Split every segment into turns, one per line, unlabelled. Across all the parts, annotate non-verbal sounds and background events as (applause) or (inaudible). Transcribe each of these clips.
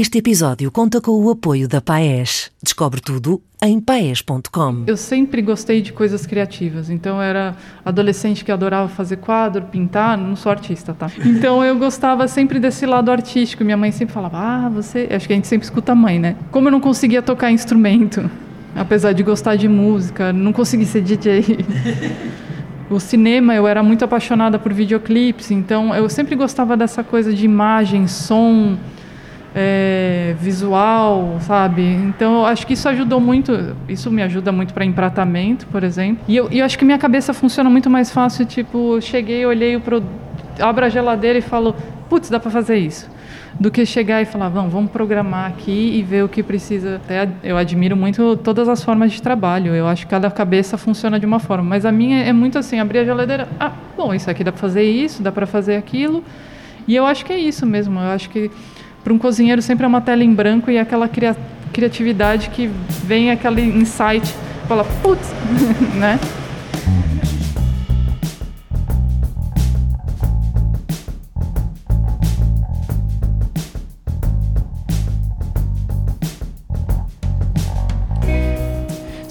Este episódio conta com o apoio da Paes. Descobre tudo em paes.com.
Eu sempre gostei de coisas criativas, então era adolescente que adorava fazer quadro, pintar, não sou artista, tá? Então eu gostava sempre desse lado artístico. Minha mãe sempre falava: "Ah, você, acho que a gente sempre escuta a mãe, né? Como eu não conseguia tocar instrumento, apesar de gostar de música, não consegui ser DJ. (laughs) o cinema, eu era muito apaixonada por videoclipes, então eu sempre gostava dessa coisa de imagem, som, é, visual, sabe? Então eu acho que isso ajudou muito, isso me ajuda muito para empratamento, por exemplo. E eu, eu acho que minha cabeça funciona muito mais fácil, tipo, cheguei, olhei o produto, abro a geladeira e falo, putz, dá para fazer isso. Do que chegar e falar, vamos, vamos programar aqui e ver o que precisa. Até eu admiro muito todas as formas de trabalho. Eu acho que cada cabeça funciona de uma forma. Mas a minha é muito assim, abrir a geladeira, ah, bom, isso aqui dá para fazer isso, dá para fazer aquilo. E eu acho que é isso mesmo. Eu acho que para um cozinheiro sempre é uma tela em branco e aquela cria criatividade que vem aquele insight, fala, putz, (laughs) né?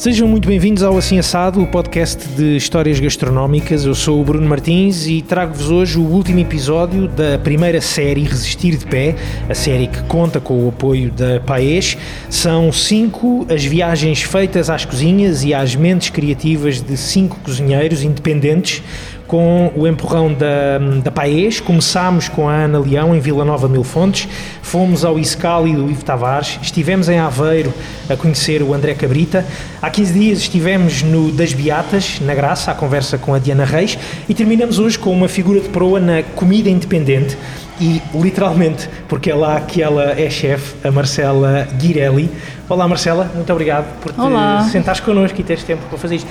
Sejam muito bem-vindos ao Assim Assado, o podcast de histórias gastronómicas. Eu sou o Bruno Martins e trago-vos hoje o último episódio da primeira série Resistir de Pé, a série que conta com o apoio da Paes. São cinco as viagens feitas às cozinhas e às mentes criativas de cinco cozinheiros independentes com o empurrão da, da Paes. Começámos com a Ana Leão em Vila Nova Mil Fontes, fomos ao Iscali do Ivo Tavares, estivemos em Aveiro a conhecer o André Cabrita. Há 15 dias estivemos no Das Beatas, na Graça, à conversa com a Diana Reis, e terminamos hoje com uma figura de proa na comida independente. E literalmente, porque é lá que ela é chefe, a Marcela Guirelli. Olá Marcela, muito obrigado por te
Olá.
sentares connosco e teres tempo para fazer isto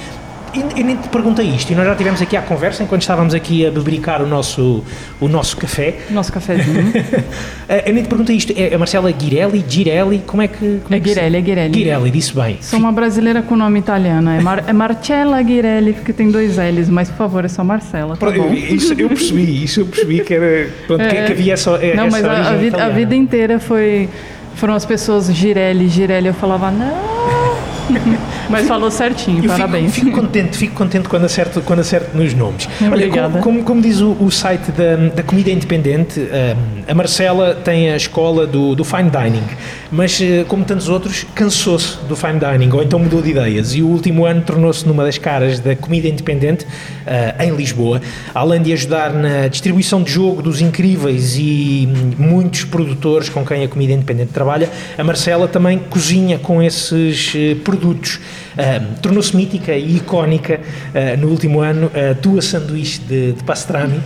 eu nem te perguntei isto, e nós já tivemos aqui à conversa enquanto estávamos aqui a bebricar o nosso, o nosso café.
Nosso cafezinho. (laughs)
eu nem te perguntei isto, é a Marcela Girelli, Girelli, como é que. Como
é, é Girelli, é Girelli.
Girelli, disse bem.
Sou uma brasileira com nome italiano, é, Mar, é Marcella Girelli, porque tem dois L's, mas por favor, é só Marcela. Tá
eu, isso eu percebi, isso eu percebi que era. Pronto, é, que, havia só. É,
não, mas a, a, vida, a vida inteira foi. Foram as pessoas Girelli, Girelli, eu falava, não (laughs) Mas falou certinho, eu parabéns.
Fico, fico, contente, fico contente quando acerto, quando acerto nos nomes.
Obrigada.
Olha, como, como, como, diz o, o site da, da, Comida Independente, eh, a Marcela tem a escola do, do fine dining, mas eh, como tantos outros, cansou-se do fine dining ou então mudou de ideias e o último ano tornou-se numa das caras da Comida Independente eh, em Lisboa. Além de ajudar na distribuição de jogo dos incríveis e muitos produtores com quem a Comida Independente trabalha, a Marcela também cozinha com esses produtos produtos. Uh, Tornou-se mítica e icónica uh, no último ano a tua sanduíche de, de pastrami, uh,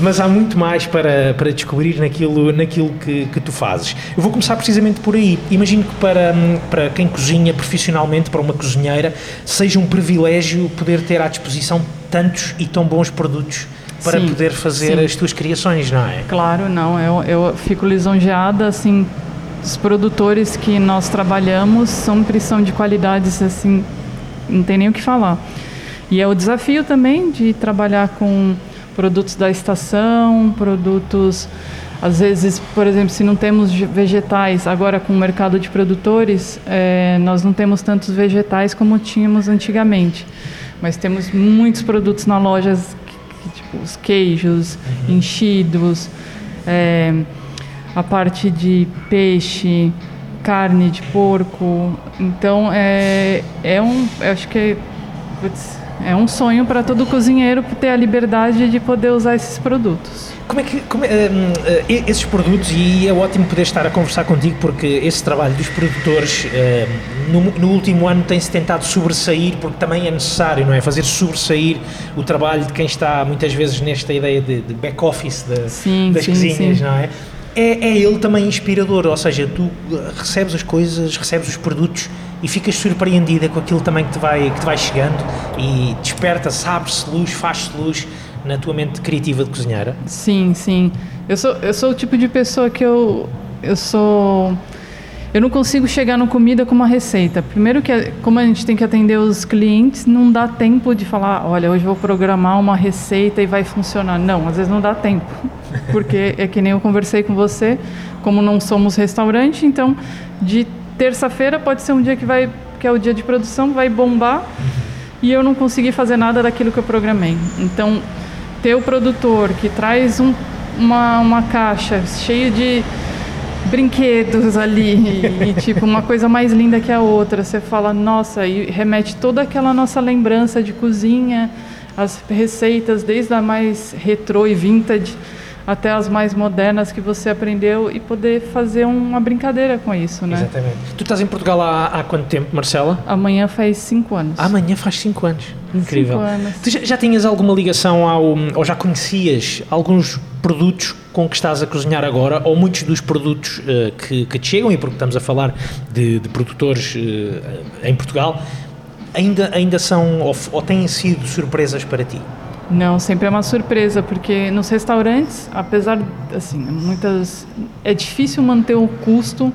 mas há muito mais para, para descobrir naquilo, naquilo que, que tu fazes. Eu vou começar precisamente por aí. Imagino que para, para quem cozinha profissionalmente, para uma cozinheira, seja um privilégio poder ter à disposição tantos e tão bons produtos para sim, poder fazer sim. as tuas criações, não é?
Claro, não. Eu, eu fico lisonjeada, assim, os produtores que nós trabalhamos sempre são de qualidades assim, não tem nem o que falar. E é o desafio também de trabalhar com produtos da estação, produtos às vezes, por exemplo, se não temos vegetais, agora com o mercado de produtores, é, nós não temos tantos vegetais como tínhamos antigamente. Mas temos muitos produtos na loja, tipo os queijos, uhum. enchidos, é, a parte de peixe, carne de porco. Então é, é um, acho que é, é um sonho para todo cozinheiro ter a liberdade de poder usar esses produtos.
Como é que como é, um, eh, esses produtos e é ótimo poder estar a conversar contigo porque esse trabalho dos produtores um, no, no, último ano tem-se tentado sobressair porque também é necessário, não é? Fazer sobressair o trabalho de quem está muitas vezes nesta ideia de, de back office de, das sim, cozinhas, sim. não é? É, é ele também inspirador, ou seja, tu recebes as coisas, recebes os produtos e ficas surpreendida com aquilo também que te vai, que te vai chegando e desperta-se, abre-se luz, faz-se luz na tua mente criativa de cozinheira?
Sim, sim. Eu sou, eu sou o tipo de pessoa que eu, eu sou... eu não consigo chegar no comida com uma receita. Primeiro que como a gente tem que atender os clientes, não dá tempo de falar, olha, hoje vou programar uma receita e vai funcionar. Não, às vezes não dá tempo. (laughs) Porque é que nem eu conversei com você, como não somos restaurante, então de terça-feira pode ser um dia que vai que é o dia de produção, vai bombar e eu não consegui fazer nada daquilo que eu programei. Então, ter o produtor que traz um, uma, uma caixa cheia de brinquedos ali e, tipo uma coisa mais linda que a outra. Você fala, nossa, e remete toda aquela nossa lembrança de cozinha, as receitas desde a mais retrô e vintage até as mais modernas que você aprendeu e poder fazer uma brincadeira com isso, né?
Exatamente. Tu estás em Portugal há, há quanto tempo, Marcela?
Amanhã faz cinco anos.
Amanhã faz cinco anos. Incrível.
Cinco anos.
Tu já, já tinhas alguma ligação ao, ou já conhecias alguns produtos com que estás a cozinhar agora, ou muitos dos produtos uh, que, que te chegam, e porque estamos a falar de, de produtores uh, em Portugal, ainda, ainda são ou, ou têm sido surpresas para ti?
Não, sempre é uma surpresa, porque nos restaurantes, apesar, assim, muitas... É difícil manter o custo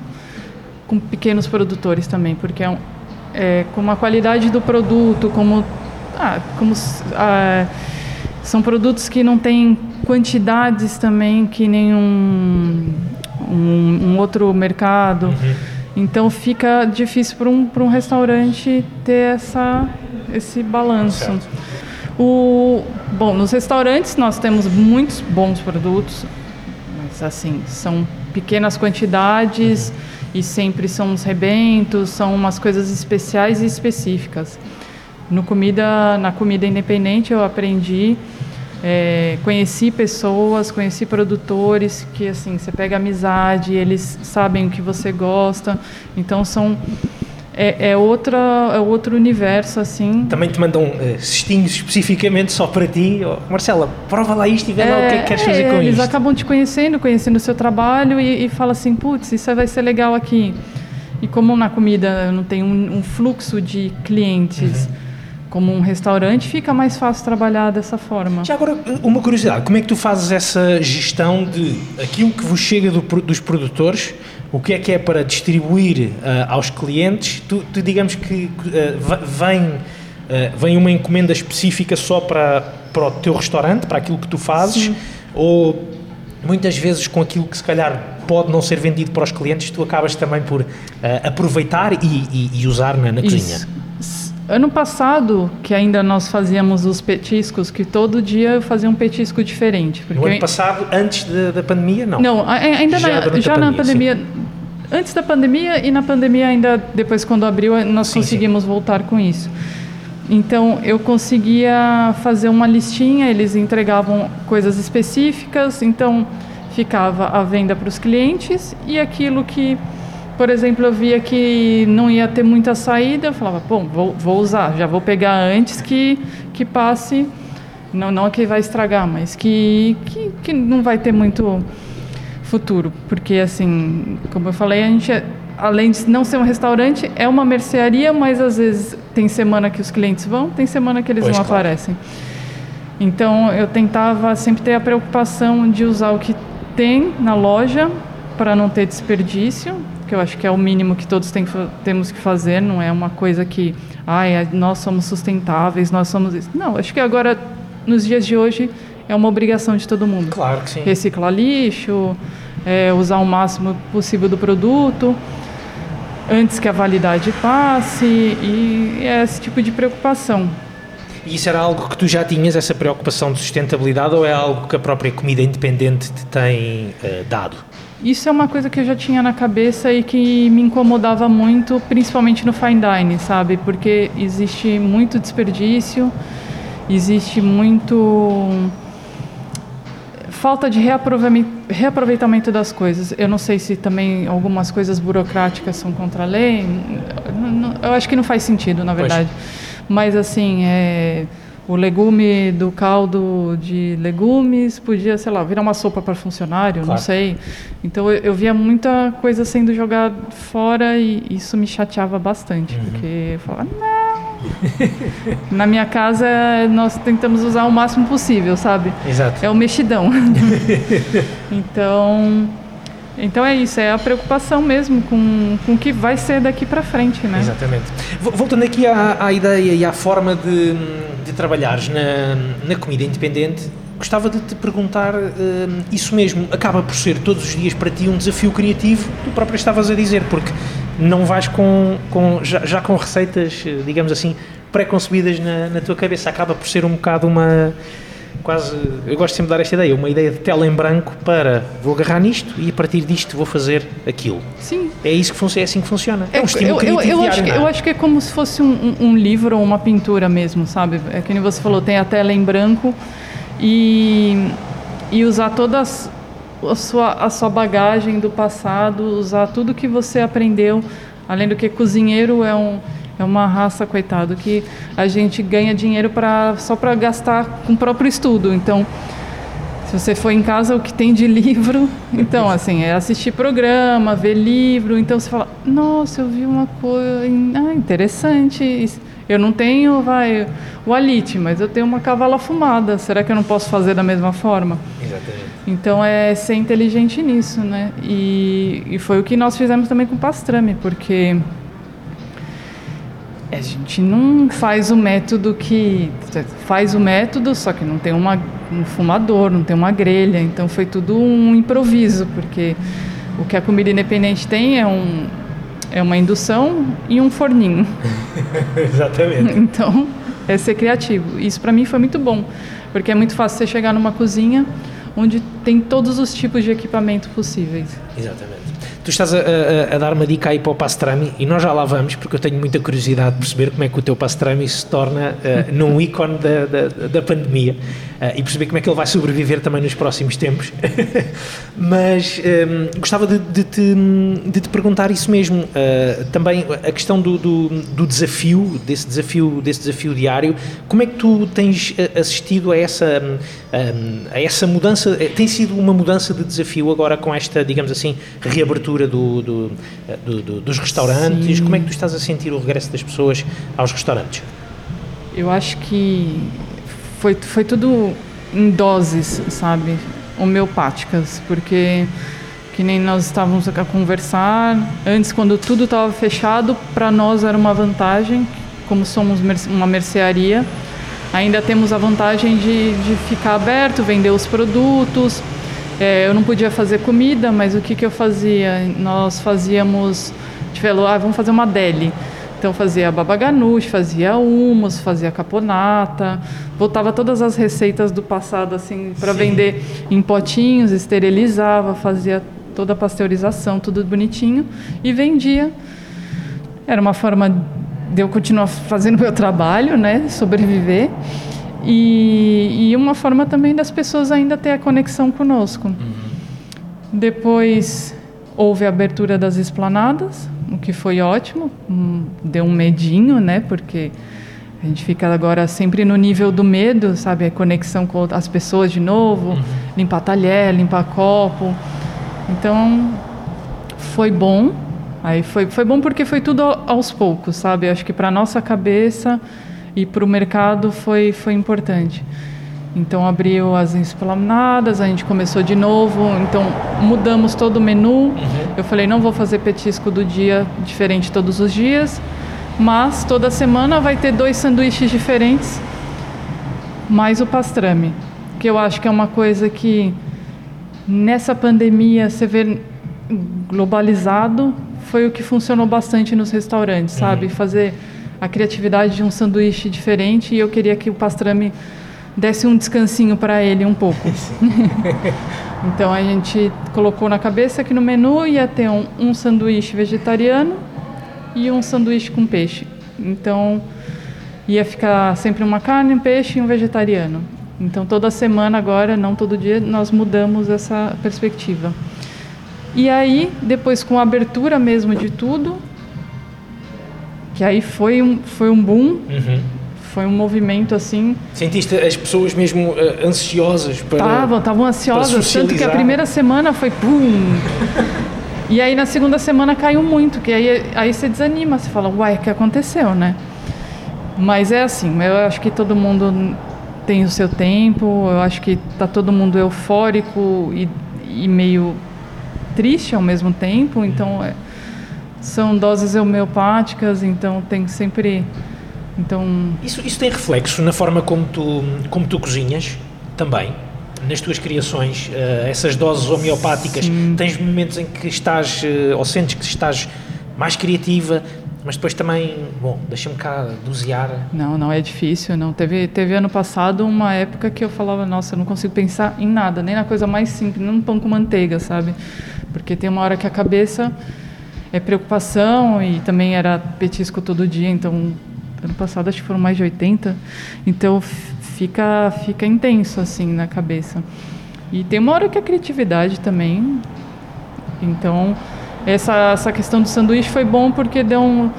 com pequenos produtores também, porque é, um, é como a qualidade do produto, como... Ah, como ah, são produtos que não têm quantidades também que nenhum um, um outro mercado. Uhum. Então fica difícil para um, um restaurante ter essa, esse balanço. Certo. O, bom, nos restaurantes nós temos muitos bons produtos, mas assim, são pequenas quantidades e sempre são uns rebentos, são umas coisas especiais e específicas. No comida, na comida independente eu aprendi, é, conheci pessoas, conheci produtores que assim, você pega amizade, eles sabem o que você gosta, então são é, é, outra, é outro universo, assim.
Também te mandam uh, cestinhos especificamente só para ti. Oh, Marcela, prova lá isto e vê é, lá o que é que queres fazer com
eles
isto.
Eles acabam te conhecendo, conhecendo o seu trabalho e, e falam assim, putz, isso vai ser legal aqui. E como na comida não tem um, um fluxo de clientes... Uhum como um restaurante, fica mais fácil trabalhar dessa forma.
Já agora, uma curiosidade, como é que tu fazes essa gestão de aquilo que vos chega do, dos produtores, o que é que é para distribuir uh, aos clientes? Tu, tu digamos que uh, vem, uh, vem uma encomenda específica só para, para o teu restaurante, para aquilo que tu fazes, Sim. ou muitas vezes com aquilo que se calhar pode não ser vendido para os clientes, tu acabas também por aproveitar e, e, e usar na, na cozinha?
Ano passado, que ainda nós fazíamos os petiscos, que todo dia eu fazia um petisco diferente.
no ano passado, antes da, da, pandemia, não?
Não, ainda já, na, já na pandemia. Antes da pandemia e na pandemia ainda depois quando abriu nós sim, conseguimos sim. voltar com isso. Então eu conseguia fazer uma listinha, eles entregavam coisas específicas, então ficava a venda para os clientes e aquilo que por exemplo, eu via que não ia ter muita saída, eu falava, bom, vou, vou usar, já vou pegar antes que, que passe, não, não que vai estragar, mas que, que, que não vai ter muito futuro, porque assim, como eu falei, a gente, é, além de não ser um restaurante, é uma mercearia, mas às vezes tem semana que os clientes vão, tem semana que eles pois não claro. aparecem. Então eu tentava sempre ter a preocupação de usar o que tem na loja para não ter desperdício, que eu acho que é o mínimo que todos tem, temos que fazer, não é uma coisa que, ai, nós somos sustentáveis, nós somos isso. Não, acho que agora, nos dias de hoje, é uma obrigação de todo mundo.
Claro que sim.
Reciclar lixo, é, usar o máximo possível do produto, antes que a validade passe, e é esse tipo de preocupação.
E isso era algo que tu já tinhas, essa preocupação de sustentabilidade, ou é algo que a própria comida independente te tem uh, dado?
Isso é uma coisa que eu já tinha na cabeça e que me incomodava muito, principalmente no fine dining, sabe? Porque existe muito desperdício, existe muito falta de reaproveitamento das coisas. Eu não sei se também algumas coisas burocráticas são contra a lei. Eu acho que não faz sentido, na verdade. Pois. Mas assim, é o legume do caldo de legumes podia, sei lá, virar uma sopa para funcionário, claro. não sei. Então eu, eu, via muita coisa sendo jogada fora e isso me chateava bastante, uhum. porque eu falava, não. (laughs) Na minha casa nós tentamos usar o máximo possível, sabe?
Exato.
É o mexidão. (laughs) então, Então é isso, é a preocupação mesmo com, com o que vai ser daqui para frente, né?
Exatamente. Voltando aqui à, à ideia e à forma de, de trabalhares na, na comida independente, gostava de te perguntar uh, isso mesmo. Acaba por ser todos os dias para ti um desafio criativo, tu próprio estavas a dizer, porque não vais com, com já, já com receitas, eh, digamos assim, pré-concebidas na, na tua cabeça. Acaba por ser um bocado uma quase, eu gosto sempre de dar esta ideia, uma ideia de tela em branco para vou agarrar nisto e a partir disto vou fazer aquilo.
Sim.
É isso que funciona, é assim que funciona.
É,
é um estímulo
eu,
criativo
eu, eu
diário,
acho que,
é?
eu acho que é como se fosse um, um livro ou uma pintura mesmo, sabe? É que nem você falou, tem a tela em branco e, e usar todas a sua, a sua bagagem do passado, usar tudo que você aprendeu, além do que cozinheiro é um é uma raça, coitado, que a gente ganha dinheiro para só para gastar com o próprio estudo. Então, se você for em casa, o que tem de livro, (laughs) então, assim, é assistir programa, ver livro. Então, você fala, nossa, eu vi uma coisa ah, interessante. Eu não tenho, vai, o alite, mas eu tenho uma cavala fumada. Será que eu não posso fazer da mesma forma?
Exatamente.
Então, é ser inteligente nisso, né? E, e foi o que nós fizemos também com o pastrame, porque a gente não faz o método que faz o método, só que não tem uma, um fumador, não tem uma grelha, então foi tudo um improviso, porque o que a comida independente tem é um é uma indução e um forninho. (laughs)
Exatamente.
Então, é ser criativo. Isso para mim foi muito bom, porque é muito fácil você chegar numa cozinha onde tem todos os tipos de equipamento possíveis.
Exatamente. Tu estás a, a, a, dar uma dica aí para o pastrami e nós já lá vamos, porque eu tenho muita curiosidade de perceber como é que o teu pastrami se torna uh, (laughs) num ícone da, da, da pandemia e perceber como é que ele vai sobreviver também nos próximos tempos. (laughs) Mas um, gostava de, de, te, de, te, perguntar isso mesmo. Uh, também a questão do, do, do, desafio, desse desafio, desse desafio diário, como é que tu tens assistido a essa, um, a essa mudança? Tem sido uma mudança de desafio agora com esta, digamos assim, reabertura do, do, do, dos restaurantes? Sim. Como é que tu estás a sentir o regresso das pessoas aos restaurantes?
Eu acho que foi, foi tudo em doses, sabe? Homeopáticas, porque que nem nós estávamos a conversar antes quando tudo estava fechado para nós era uma vantagem como somos uma mercearia ainda temos a vantagem de, de ficar aberto vender os produtos é, eu não podia fazer comida, mas o que, que eu fazia? Nós fazíamos, falou, ah, vamos fazer uma deli. Então fazia babaganush, fazia humus, fazia caponata, voltava todas as receitas do passado assim para vender em potinhos, esterilizava, fazia toda a pasteurização, tudo bonitinho e vendia. Era uma forma de eu continuar fazendo (laughs) meu trabalho, né, sobreviver. E, e uma forma também das pessoas ainda ter a conexão conosco. Uhum. Depois houve a abertura das esplanadas, o que foi ótimo, hum, deu um medinho, né? Porque a gente fica agora sempre no nível do medo, sabe? A conexão com as pessoas de novo, uhum. limpar talher, limpar copo. Então, foi bom. Aí foi, foi bom porque foi tudo aos poucos, sabe? Acho que para nossa cabeça e para o mercado foi, foi importante. Então abriu as esplanadas, a gente começou de novo, então mudamos todo o menu. Uhum. Eu falei, não vou fazer petisco do dia diferente todos os dias, mas toda semana vai ter dois sanduíches diferentes, mais o pastrame, que eu acho que é uma coisa que nessa pandemia você vê globalizado, foi o que funcionou bastante nos restaurantes, sabe? Uhum. Fazer a criatividade de um sanduíche diferente e eu queria que o pastrame desse um descansinho para ele um pouco. (laughs) (laughs) então a gente colocou na cabeça que no menu ia ter um, um sanduíche vegetariano e um sanduíche com peixe. Então ia ficar sempre uma carne, um peixe e um vegetariano. Então toda semana agora, não todo dia, nós mudamos essa perspectiva. E aí, depois com a abertura mesmo de tudo, que aí foi um, foi um boom, uhum. Foi um movimento assim.
Sentiste as pessoas mesmo uh, ansiosas para.
Estavam, estavam ansiosas, tanto que a primeira semana foi pum. e aí na segunda semana caiu muito, que aí, aí você desanima, você fala, uai, o que aconteceu, né? Mas é assim, eu acho que todo mundo tem o seu tempo, eu acho que tá todo mundo eufórico e, e meio triste ao mesmo tempo, então é, são doses homeopáticas, então tem sempre então
isso, isso tem reflexo na forma como tu como tu cozinhas também nas tuas criações uh, essas doses homeopáticas Sim. tens momentos em que estás uh, ou sentes que estás mais criativa mas depois também, bom, deixa-me cá dosear.
Não, não é difícil, não. Teve, teve ano passado uma época que eu falava, nossa, eu não consigo pensar em nada, nem na coisa mais simples, nem no pão com manteiga, sabe? Porque tem uma hora que a cabeça é preocupação e também era petisco todo dia, então ano passado acho que foram mais de 80, então fica fica intenso assim na cabeça. E tem uma hora que a criatividade também. Então, essa, essa questão do sanduíche foi bom porque deu um,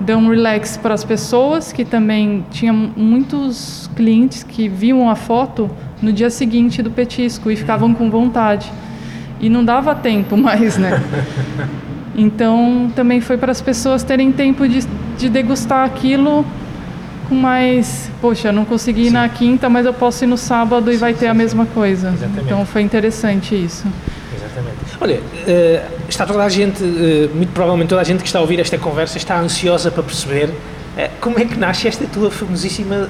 deu um relax para as pessoas, que também tinha muitos clientes que viam a foto no dia seguinte do petisco e ficavam com vontade. E não dava tempo (laughs) mais, né? Então também foi para as pessoas terem tempo de, de degustar aquilo com mais. Poxa, não consegui ir Sim. na quinta, mas eu posso ir no sábado e vai ter a mesma coisa. Exatamente. Então foi interessante isso.
Olha, uh, está toda a gente, uh, muito provavelmente toda a gente que está a ouvir esta conversa está ansiosa para perceber como é que nasce esta tua famosíssima,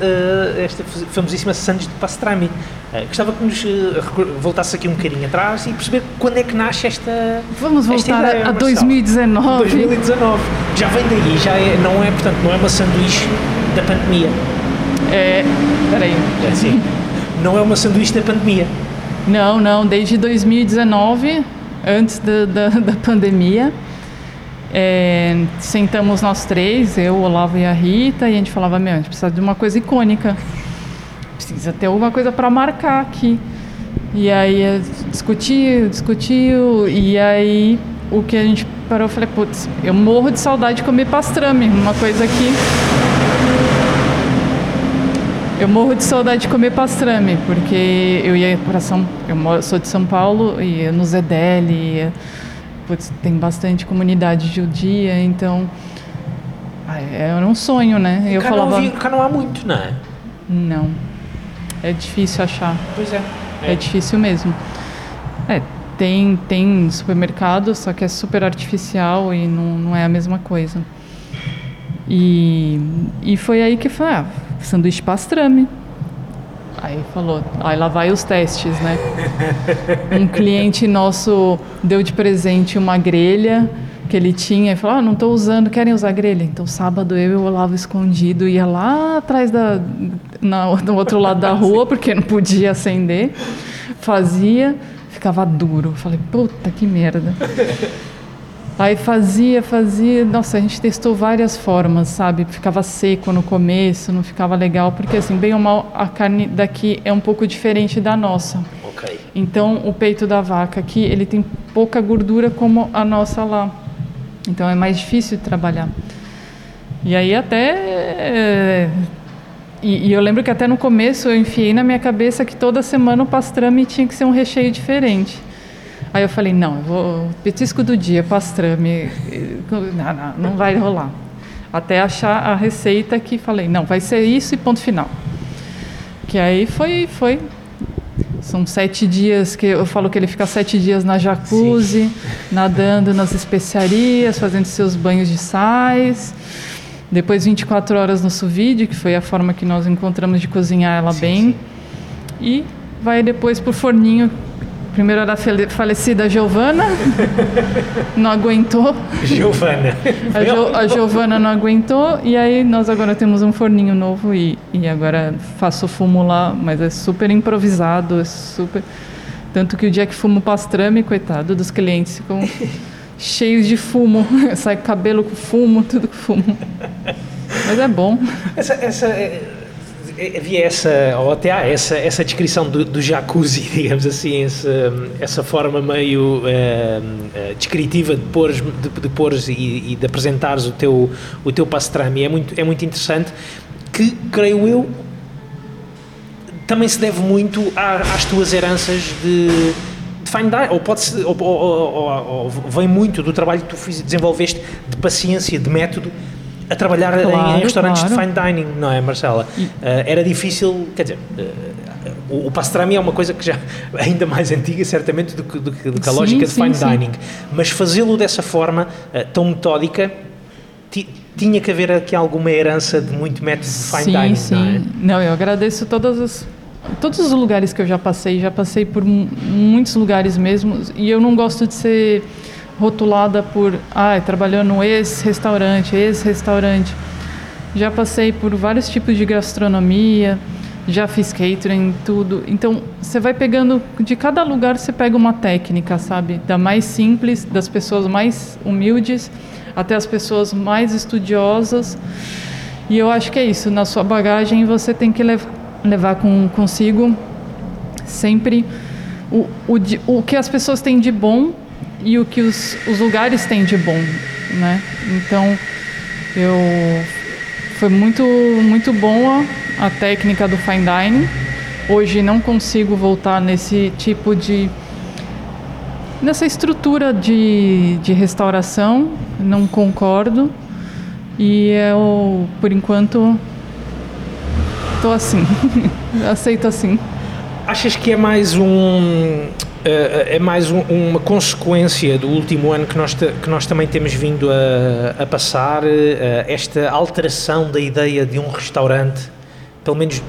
esta famosíssima Sandes de Pastrami. gostava que nos voltasse aqui um bocadinho atrás e perceber quando é que nasce esta.
Vamos
esta
voltar ideia, a, a 2019.
2019. Já vem daí, já é, não é, portanto, não é uma sanduíche da pandemia.
É. Peraí.
É assim. Não é uma sanduíche da pandemia.
Não, não, desde 2019 antes da, da, da pandemia. É, sentamos nós três, eu, o Olavo e a Rita, e a gente falava: Meu, a gente precisa de uma coisa icônica, precisa ter alguma coisa para marcar aqui. E aí eh, discutiu, discutiu, e aí o que a gente parou, eu falei: Putz, eu morro de saudade de comer pastrame, uma coisa que eu morro de saudade de comer pastrame, porque eu ia para São... Eu sou de São Paulo ia no Zedeli, ia, putz, tem bastante comunidade judia, então... Ah, era um sonho, né?
Eu cá falava... Vi, há muito, não é?
Não. É difícil achar.
Pois é.
É, é difícil mesmo. É, tem, tem supermercado, só que é super artificial e não, não é a mesma coisa. E, e foi aí que foi, ah, sanduíche pastrame. Aí falou, aí lá vai os testes, né? (laughs) Um cliente nosso deu de presente uma grelha que ele tinha e falou: ah, não estou usando, querem usar grelha? Então, sábado eu e o Olavo escondido ia lá atrás da. Na, no outro lado da rua, porque não podia acender. Fazia, ficava duro. Falei: puta que merda. Aí fazia, fazia. Nossa, a gente testou várias formas, sabe? Ficava seco no começo, não ficava legal, porque assim, bem ou mal, a carne daqui é um pouco diferente da nossa.
Ok.
Então, o peito da vaca aqui, ele tem pouca gordura como a nossa lá. Então, é mais difícil de trabalhar. E aí, até. E, e eu lembro que até no começo eu enfiei na minha cabeça que toda semana o pastrame tinha que ser um recheio diferente. Aí eu falei, não, eu vou, petisco do dia, pastrame, não, não, não vai rolar. Até achar a receita que falei, não, vai ser isso e ponto final. Que aí foi, foi. São sete dias que eu falo que ele fica sete dias na jacuzzi, Sim. nadando nas especiarias, fazendo seus banhos de sais. Depois 24 horas no sous vide, que foi a forma que nós encontramos de cozinhar ela sim, bem. Sim. E vai depois para o forninho Primeiro era a falecida Giovana, não aguentou.
Giovana.
A, jo, a Giovana não aguentou e aí nós agora temos um forninho novo e, e agora faço fumo lá, mas é super improvisado, é super... Tanto que o dia que fumo pastrame, coitado dos clientes, ficam (laughs) cheios de fumo. (laughs) Sai cabelo com fumo, tudo com fumo. Mas é bom.
Essa, essa é havia essa, ou até há essa, essa descrição do, do jacuzzi, (laughs) digamos assim, essa, essa forma meio uh, descritiva de pôres, de, de pôres e, e, de apresentares o teu, o teu pastrami. É muito, é muito interessante, que, creio eu, também se deve muito às tuas heranças de, de fine ou, pode ou, ou, ou, vem muito do trabalho que tu desenvolveste de paciência, de método, a trabalhar claro, em, restaurantes claro. de fine dining, não é, Marcela? Uh, era difícil, quer dizer, uh, o, o pastrami é uma coisa que já (laughs) ainda mais antiga, certamente, do que, do do que a
Sim,
lógica de
sim,
fine
sim.
dining. Mas fazê-lo dessa forma uh, tão metódica, ti- tinha que haver aqui alguma herança de muito método de fine
sim,
dining,
sim.
não é?
Não, eu agradeço todas as, todos os lugares que eu já passei. Já passei por mu- muitos lugares mesmo. E eu não gosto de ser rotulada por, ah, trabalhou no ex-restaurante, ex-restaurante. Já passei por vários tipos de gastronomia, já fiz catering, tudo. Então, você vai pegando, de cada lugar você pega uma técnica, sabe? Da mais simples, das pessoas mais humildes, até as pessoas mais estudiosas. E eu acho que é isso, na sua bagagem você tem que lev levar com, consigo sempre o, o, o que as pessoas têm de bom e o que os, os lugares têm de bom, né? Então, eu foi muito muito boa a técnica do fine dining. Hoje não consigo voltar nesse tipo de nessa estrutura de, de restauração, não concordo. E eu, por enquanto, tô assim. (laughs) Aceito assim.
Achas que é mais um é mais um- uma consequência do último ano que nós, que nós também temos vindo a, a passar eh, esta alteração da ideia de um restaurante, pelo menos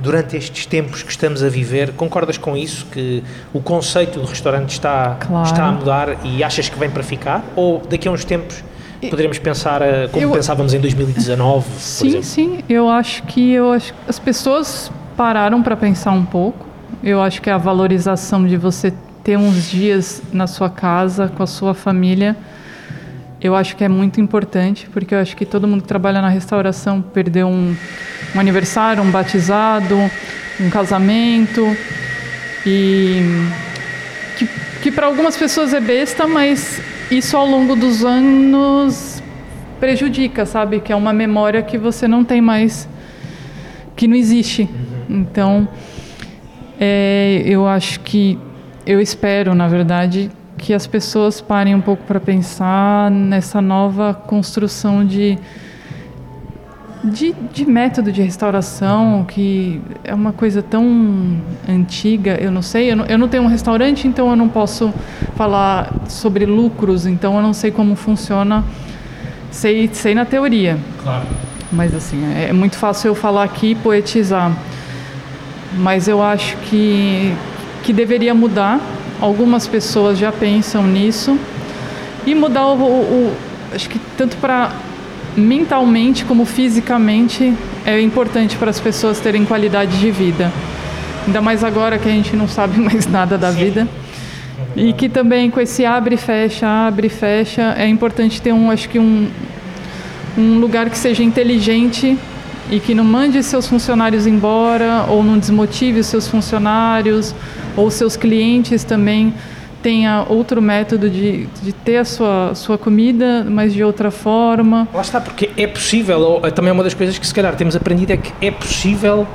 durante estes tempos que estamos a viver, concordas com isso que o conceito do restaurante está
Claro.
está a mudar e achas que vem para ficar ou daqui a uns tempos poderemos pensar eh, como
Eu-
pensávamos em 2019, por
Sim, sim. Eu acho que eu acho que as pessoas pararam para pensar um pouco. Eu acho que a valorização de você ter uns dias na sua casa com a sua família, eu acho que é muito importante, porque eu acho que todo mundo que trabalha na restauração perdeu um, um aniversário, um batizado, um casamento e que, que para algumas pessoas é besta, mas isso ao longo dos anos prejudica, sabe? Que é uma memória que você não tem mais, que não existe. Então, é, eu acho que, eu espero, na verdade, que as pessoas parem um pouco para pensar nessa nova construção de, de, de método de restauração, que é uma coisa tão antiga, eu não sei, eu não, eu não tenho um restaurante, então eu não posso falar sobre lucros, então eu não sei como funciona, sei, sei na teoria.
Claro.
Mas assim, é muito fácil eu falar aqui e poetizar. Mas eu acho que, que deveria mudar. Algumas pessoas já pensam nisso. E mudar o. o- o- acho que tanto para mentalmente como fisicamente é importante para as pessoas terem qualidade de vida. Ainda mais agora que a gente não sabe (laughs) mais nada da vida. E que também com esse abre e fecha, abre e fecha, é importante ter um, acho que um, um lugar que seja inteligente e que não mande seus funcionários embora ou não desmotive seus funcionários ou seus clientes também tenha outro método de, de ter a sua, sua comida, mas de outra forma.
Lá está, porque é possível, ou, também é uma das coisas que se calhar temos aprendido é que é possível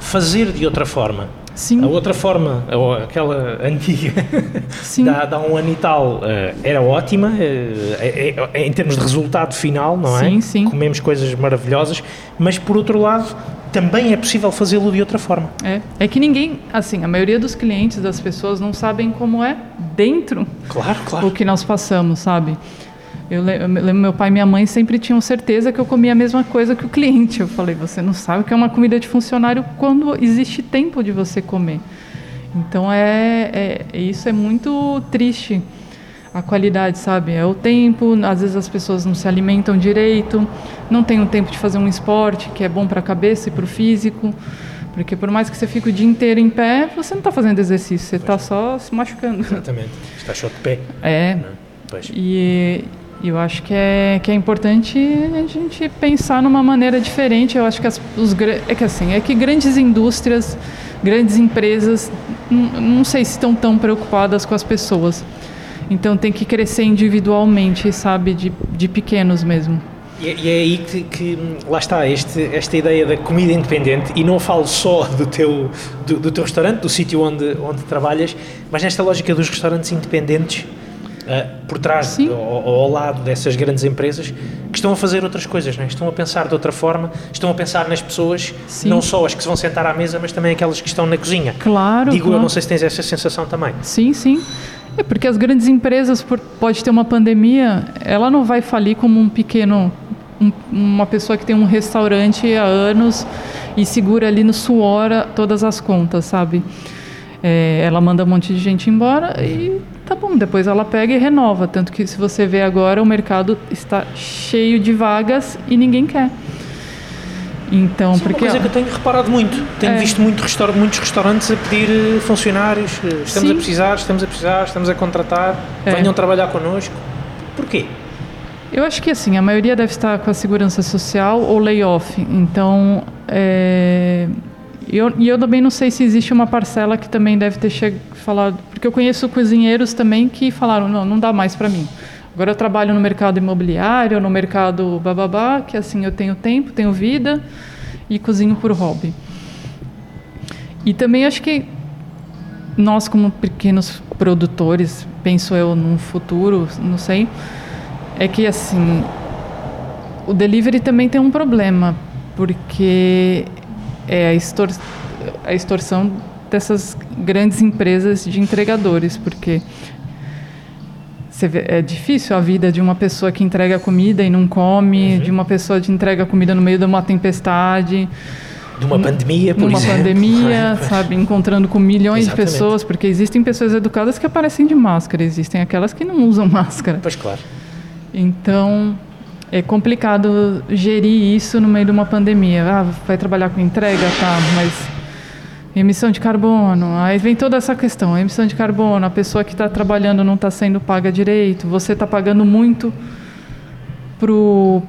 fazer de outra forma.
Sim,
A outra forma, aquela (laughs) antiga,
sim,
dá, dá um ano e tal, eh, era ótima, eh, é- é- em termos de resultado final, não é?
Sim, sim.
Comemos coisas maravilhosas, mas por outro lado, também é possível fazê-lo de outra forma.
é. É que ninguém, assim, a maioria dos clientes, das pessoas não sabem como é dentro
Claro, claro.
o que nós passamos, sabe? Eu lembro, meu pai e minha mãe sempre tinham certeza que eu comia a mesma coisa que o cliente. Eu falei, você não sabe o que é uma comida de funcionário quando existe tempo de você comer. Então é, é isso é muito triste a qualidade, sabe? É o tempo. Às vezes as pessoas não se alimentam direito, não tem o tempo de fazer um esporte que é bom para a cabeça e para o físico. Porque por mais que você fique o dia inteiro em pé, você não está fazendo exercício, você está só se machucando.
Exatamente. Está só de pé.
É,
não é?
E eu acho que é, que é importante a gente pensar numa maneira diferente. Eu acho que as, os é que assim é que grandes indústrias, grandes empresas, não sei se estão tão preocupadas com as pessoas. Então tem que crescer individualmente, sabe, de, de pequenos mesmo.
E, é- e é aí que, que, lá está, este, esta ideia da comida independente, e não falo só do teu, do, do teu restaurante, do sítio onde, onde trabalhas, mas nesta lógica dos restaurantes independentes, ah, por trás ou ao lado dessas grandes empresas, que estão a fazer outras coisas, não é? estão a pensar de outra forma, estão a pensar nas pessoas,
Sim.
não só as que se vão sentar à mesa, mas também aquelas que estão na cozinha.
Claro.
Digo
claro.
eu, não sei se tens essa sensação também.
Sim, sim. É porque as grandes empresas, por, pode ter uma pandemia, ela não vai falir como um pequeno, um, uma pessoa que tem um restaurante há anos e segura ali no suor todas as contas, sabe? É, ela manda um monte de gente embora e tá bom, depois ela pega e renova. Tanto que se você vê agora, o mercado está cheio de vagas e ninguém quer. Então,
Isso é uma
porque
coisa que eu tenho reparado muito. Tenho
É.
visto muito restaur- muitos restaurantes a pedir eh, funcionários. eh, Estamos
Sim.
a precisar, estamos a precisar, estamos a contratar.
É.
Venham trabalhar connosco. Porquê?
Eu acho que assim, a maioria deve estar com a segurança social ou layoff. Então, é, eu, e eu também não sei se existe uma parcela que também deve ter che- falado, porque eu conheço cozinheiros também que falaram, não, não dá mais para mim. Agora eu trabalho no mercado imobiliário, no mercado bababá, que assim eu tenho tempo, tenho vida e cozinho por hobby. E também acho que nós como pequenos produtores, penso eu num futuro, não sei, é que assim o delivery também tem um problema porque é a, extor a extorsão dessas grandes empresas de entregadores porque é difícil a vida de uma pessoa que entrega comida e não come, de uma pessoa que entrega comida no meio de uma tempestade,
De uma pandemia, por
numa
exemplo.
pandemia, (laughs) sabe, encontrando com milhões
Exatamente.
de pessoas, porque existem pessoas educadas que aparecem de máscara, existem aquelas que não usam (laughs) máscara.
Pois claro.
Então, é complicado gerir isso no meio de uma pandemia. Ah, vai trabalhar com entrega, tá, mas emissão de carbono, aí vem toda essa questão, emissão de carbono, a pessoa que está trabalhando não está sendo paga direito, você está pagando muito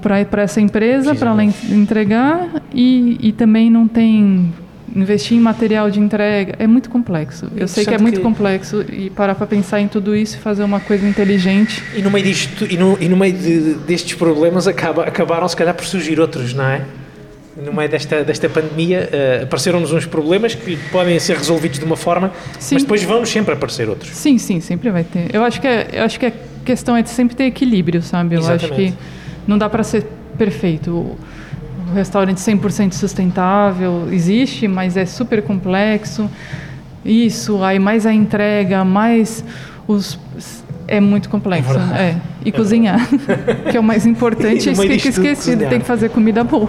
para essa empresa, para ela en- entregar, e, e também não tem investir em material de entrega, é muito complexo. Eu sei que é muito
que-
complexo e parar para pensar em tudo isso e fazer uma coisa inteligente.
E no meio, disto, e no, e no meio de- destes problemas acaba, acabaram se calhar por surgir outros, não é? No meio desta, desta pandemia eh, apareceram-nos uns problemas que podem ser resolvidos de uma forma,
Sim.
mas depois vão sempre aparecer outros.
Sim, sim, sempre vai ter. Eu acho que é, eu acho que a questão é de sempre ter equilíbrio, sabe? Eu acho
Exatamente.
que não dá para ser perfeito. Restaurante 100% sustentável existe, mas é super complexo. Isso, aí mais a entrega, mais os é muito complexo,
É
é. E cozinhar, (laughs) que é o mais importante.
E no meio
Esque-
disto tudo,
esqueci,
cozinhar.
tem que fazer comida boa.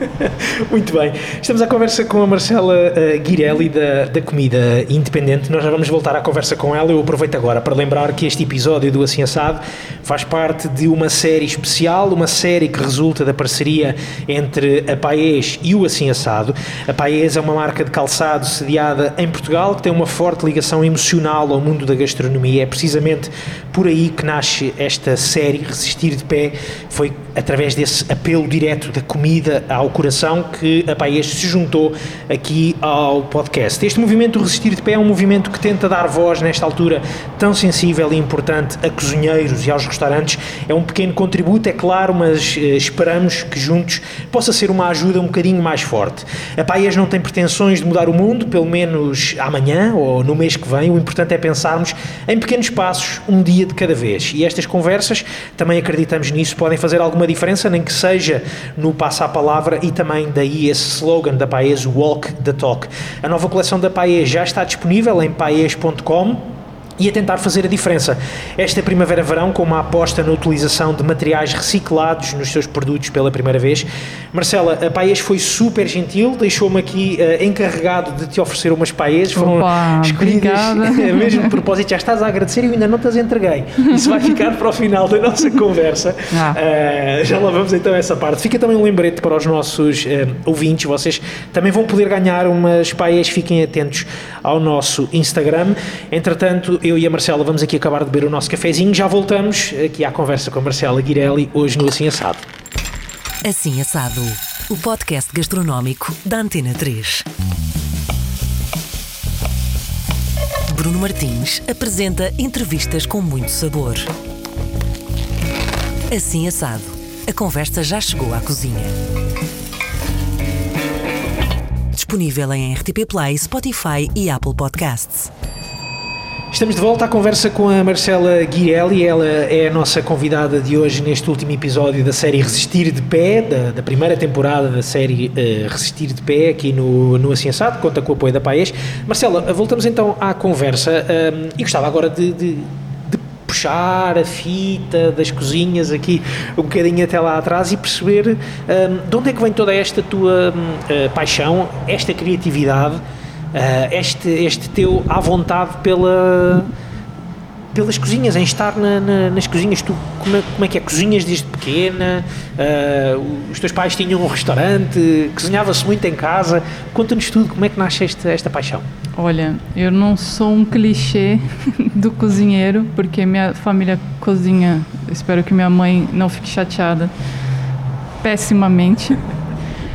(laughs)
Muito bem. Estamos à conversa com a Marcela eh, Guirelli da, da Comida Independente. Nós já vamos voltar à conversa com ela. Eu aproveito agora para lembrar que este episódio do Assim Assado faz parte de uma série especial, uma série que resulta da parceria entre a Paes e o Assim Assado. A Paes é uma marca de calçado sediada em Portugal que tem uma forte ligação emocional ao mundo da gastronomia. É precisamente por aí que nasce esta série, Resistir de Pé. Foi através desse apelo direto da comida ao coração que a Paes se juntou aqui ao podcast. Este movimento Resistir de Pé é um movimento que tenta dar voz nesta altura tão sensível e importante a cozinheiros e aos restaurantes. É um pequeno contributo, é claro, mas eh, esperamos que juntos possa ser uma ajuda um bocadinho mais forte. A Paes não tem pretensões de mudar o mundo, pelo menos amanhã ou no mês que vem. O importante é pensarmos em pequenos passos, um dia de cada vez. E estas conversas, também acreditamos nisso, podem fazer alguma diferença, nem que seja no passo à palavra e também daí esse slogan da Paes, Walk the Talk. A nova coleção da Paes já está disponível em paes.com e a tentar fazer a diferença. Esta primavera-verão, com uma aposta na utilização de materiais reciclados nos seus produtos pela primeira vez. Marcela, a Paes foi super gentil, deixou-me aqui eh, encarregado de te oferecer umas Paes. Foram
Opa,
escolhidas,
obrigada. (laughs)
mesmo de propósito, já estás a agradecer e eu ainda não te as entreguei. Isso vai ficar para o final da nossa conversa.
Ah.
Eh, já lá vamos então a essa parte. Fica também um lembrete para os nossos eh, ouvintes, vocês também vão poder ganhar umas Paes, fiquem atentos ao nosso Instagram. Entretanto, eu e a Marcela vamos aqui acabar de beber o nosso cafezinho, já voltamos aqui à conversa com a Marcela Guirelli, hoje no Assim Assado.
Assim Assado, o podcast gastronómico da Antena 3. Bruno Martins apresenta entrevistas com muito sabor. Assim Assado, a conversa já chegou à cozinha. Disponível em RTP Play, Spotify e Apple Podcasts.
Estamos de volta à conversa com a Marcela Guirelli. Ela é a nossa convidada de hoje neste último episódio da série Resistir de Pé, da, da primeira temporada da série uh, Resistir de Pé, aqui no, no Aciençado, conta com o apoio da Paes. Marcela, voltamos então à conversa um, e gostava agora de, de, de, puxar a fita das cozinhas aqui um bocadinho até lá atrás e perceber um, de onde é que vem toda esta tua uh, paixão, esta criatividade este, este teu à vontade pela, pelas cozinhas, em estar na, na, nas cozinhas. Tu, como é, como é, que é? Cozinhas desde pequena? Uh, os teus pais tinham um restaurante? Cozinhava-se muito em casa? Conta-nos tudo, como é que nasce esta, esta paixão?
Olha, eu não sou um clichê (laughs) do cozinheiro, porque minha família cozinha, espero que minha mãe não fique chateada, pessimamente.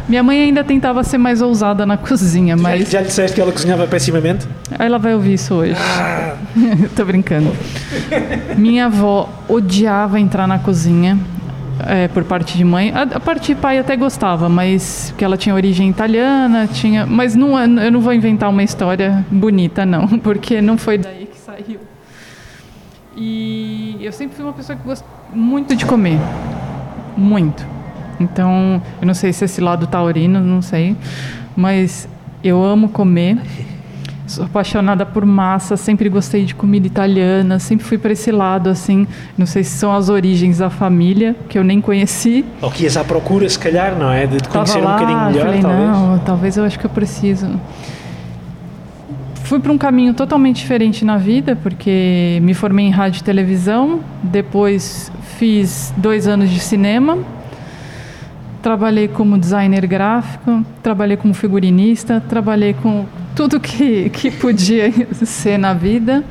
Minha mãe ainda tentava ser mais ousada na cozinha, mas.
Já, já disseste que ela cozinhava pessimamente?
Ela vai ouvir isso hoje. Ah. (laughs) Tô brincando. Minha avó odiava entrar na cozinha. É, por parte de mãe. A, a, parte de pai até gostava, mas que ela tinha origem italiana, tinha. Mas não, eu não vou inventar uma história bonita, não, (laughs) porque não foi daí que saiu. E eu sempre fui uma pessoa que gosta muito de comer. Muito. Então, eu não sei se esse lado taurino, não sei, mas eu amo comer. Sou apaixonada por massa, sempre gostei de comida italiana, sempre fui para esse lado assim. Não sei se são as origens da família que eu nem conheci.
Ou que ias à procura, se calhar, não é? De conhecer
lá,
um bocadinho melhor,
falei,
talvez.
Não, talvez eu acho que eu preciso. Fui para um caminho totalmente diferente na vida, porque me formei em rádio e televisão, depois fiz dois anos de cinema Trabalhei como designer gráfico, trabalhei como figurinista, trabalhei com tudo que, que podia (laughs) ser na vida.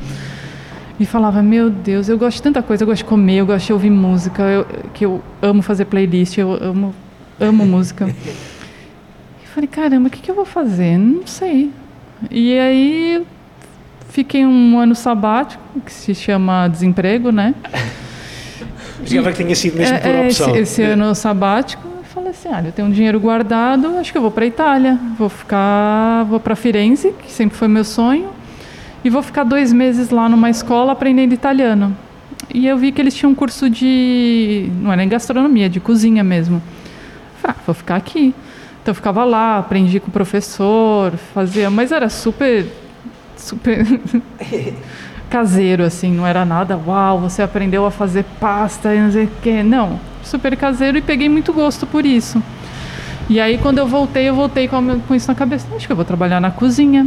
E falava, meu Deus, eu gosto de tanta coisa, eu gosto de comer, eu gosto de ouvir música, eu, que eu amo fazer playlist, eu amo, amo música. E falei, caramba, o que, que eu vou fazer? Não sei. E aí fiquei um ano sabático, que se chama desemprego, né?
Já que tinha sido mesmo por
é,
opção.
Esse, esse ano sabático falei assim, olha, eu tenho um dinheiro guardado, acho que eu vou para Itália, vou ficar, vou para Firenze, que sempre foi meu sonho, e vou ficar dois meses lá numa escola aprendendo italiano. E eu vi que eles tinham um curso de, não era nem gastronomia, de cozinha mesmo. Falei, ah, vou ficar aqui. Então eu ficava lá, aprendi com o professor, fazia, mas era super, super (laughs) caseiro assim, não era nada, uau, você aprendeu a fazer pasta e não sei o quê. Não, super caseiro e peguei muito gosto por isso. E aí quando eu voltei, eu voltei com, com isso na cabeça, acho que eu vou trabalhar na cozinha.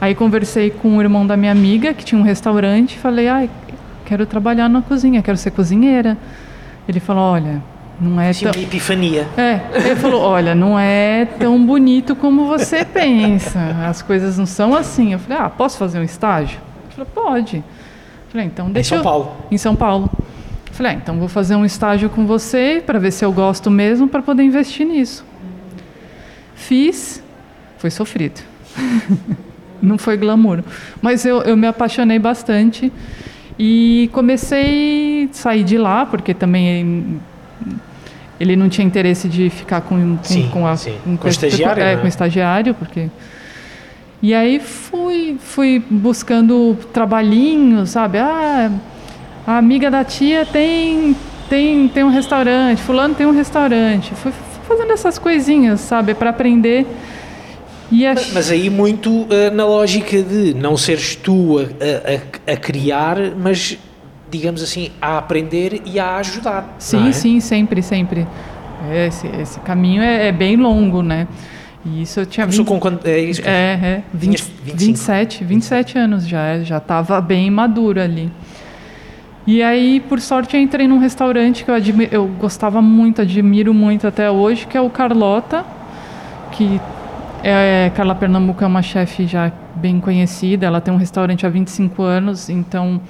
Aí conversei com o irmão da minha amiga, que tinha um restaurante, e falei, ai, quero trabalhar na cozinha, quero ser cozinheira. Ele falou, olha, não é
tão... epifania.
É, ele falou, olha, não é tão bonito como você pensa, as coisas não são assim. Eu falei, ah, posso fazer um estágio? Ele falou, pode. Eu falei, então deixa
Em São Paulo?
Eu... Em São Paulo. Falei, ah, então vou fazer um estágio com você para ver se eu gosto mesmo para poder investir nisso. Fiz, foi sofrido. (laughs) Não foi glamour. Mas eu, eu me apaixonei bastante e comecei a sair de lá, porque também ele não tinha interesse de ficar com, com,
sim,
com, a,
sim. com, com estagiário,
é,
né?
com estagiário, porque e aí fui fui buscando trabalhinhos, sabe? Ah, a amiga da tia tem tem tem um restaurante, fulano tem um restaurante. Fui fazendo essas coisinhas, sabe, para aprender.
E a... Mas aí muito uh, na lógica de não seres tu a, a, a, criar, mas digamos assim, a aprender e a ajudar.
Sim,
é?
sim, sempre, sempre. Esse, esse caminho é, é, bem longo, né? E isso eu tinha...
Começou 20, com quando... É, isso,
é, é 20, 27, 27 anos já, já estava bem maduro ali. E aí, por sorte, entrei num restaurante que eu, eu gostava muito, admiro muito até hoje, que é o Carlota, que é, Carla Pernambuco é uma chefe já bem conhecida, ela tem um restaurante há 25 anos, então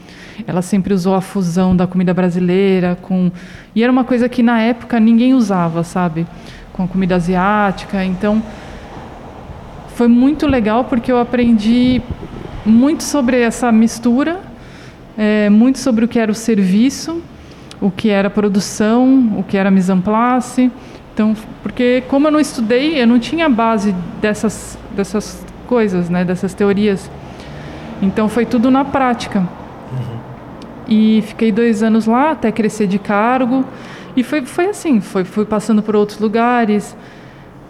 ela sempre usou a fusão da comida brasileira com... E era uma coisa que na época ninguém usava, sabe? Com a comida asiática, então foi muito legal porque eu aprendi muito sobre essa mistura é, muito sobre o que era o serviço, o que era a produção, o que era a mise en place. Então, porque como eu não estudei, eu não tinha base dessas, dessas coisas, né, dessas teorias. Então foi tudo na prática. E fiquei dois anos lá até crescer de cargo. E foi, foi assim, foi, fui passando por outros lugares,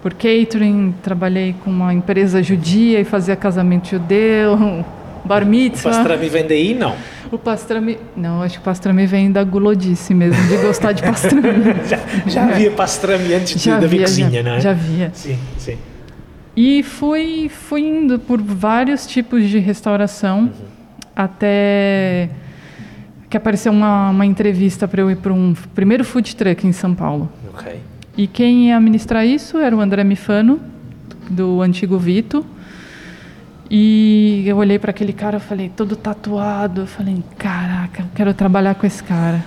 por catering, trabalhei com uma empresa judia e fazia casamento judeu, (laughs) bar mitzvah.
pastrami vem daí? Não.
O pastrami... Não, acho que o pastrami vem da gulodice mesmo, de gostar de pastrami. (laughs)
Já, já havia pastrami antes de,
já
da
via,
cozinha,
já,
não é?
já via.
Sim, sim.
E fui, fui indo por vários tipos de restauração até que apareceu uma, uma entrevista para eu ir para um primeiro food truck em São Paulo.
Ok.
E quem ia administrar isso era o André Mifano, do antigo Vito. E eu olhei para aquele cara, eu falei, todo tatuado. Eu falei, caraca, eu quero trabalhar com esse cara.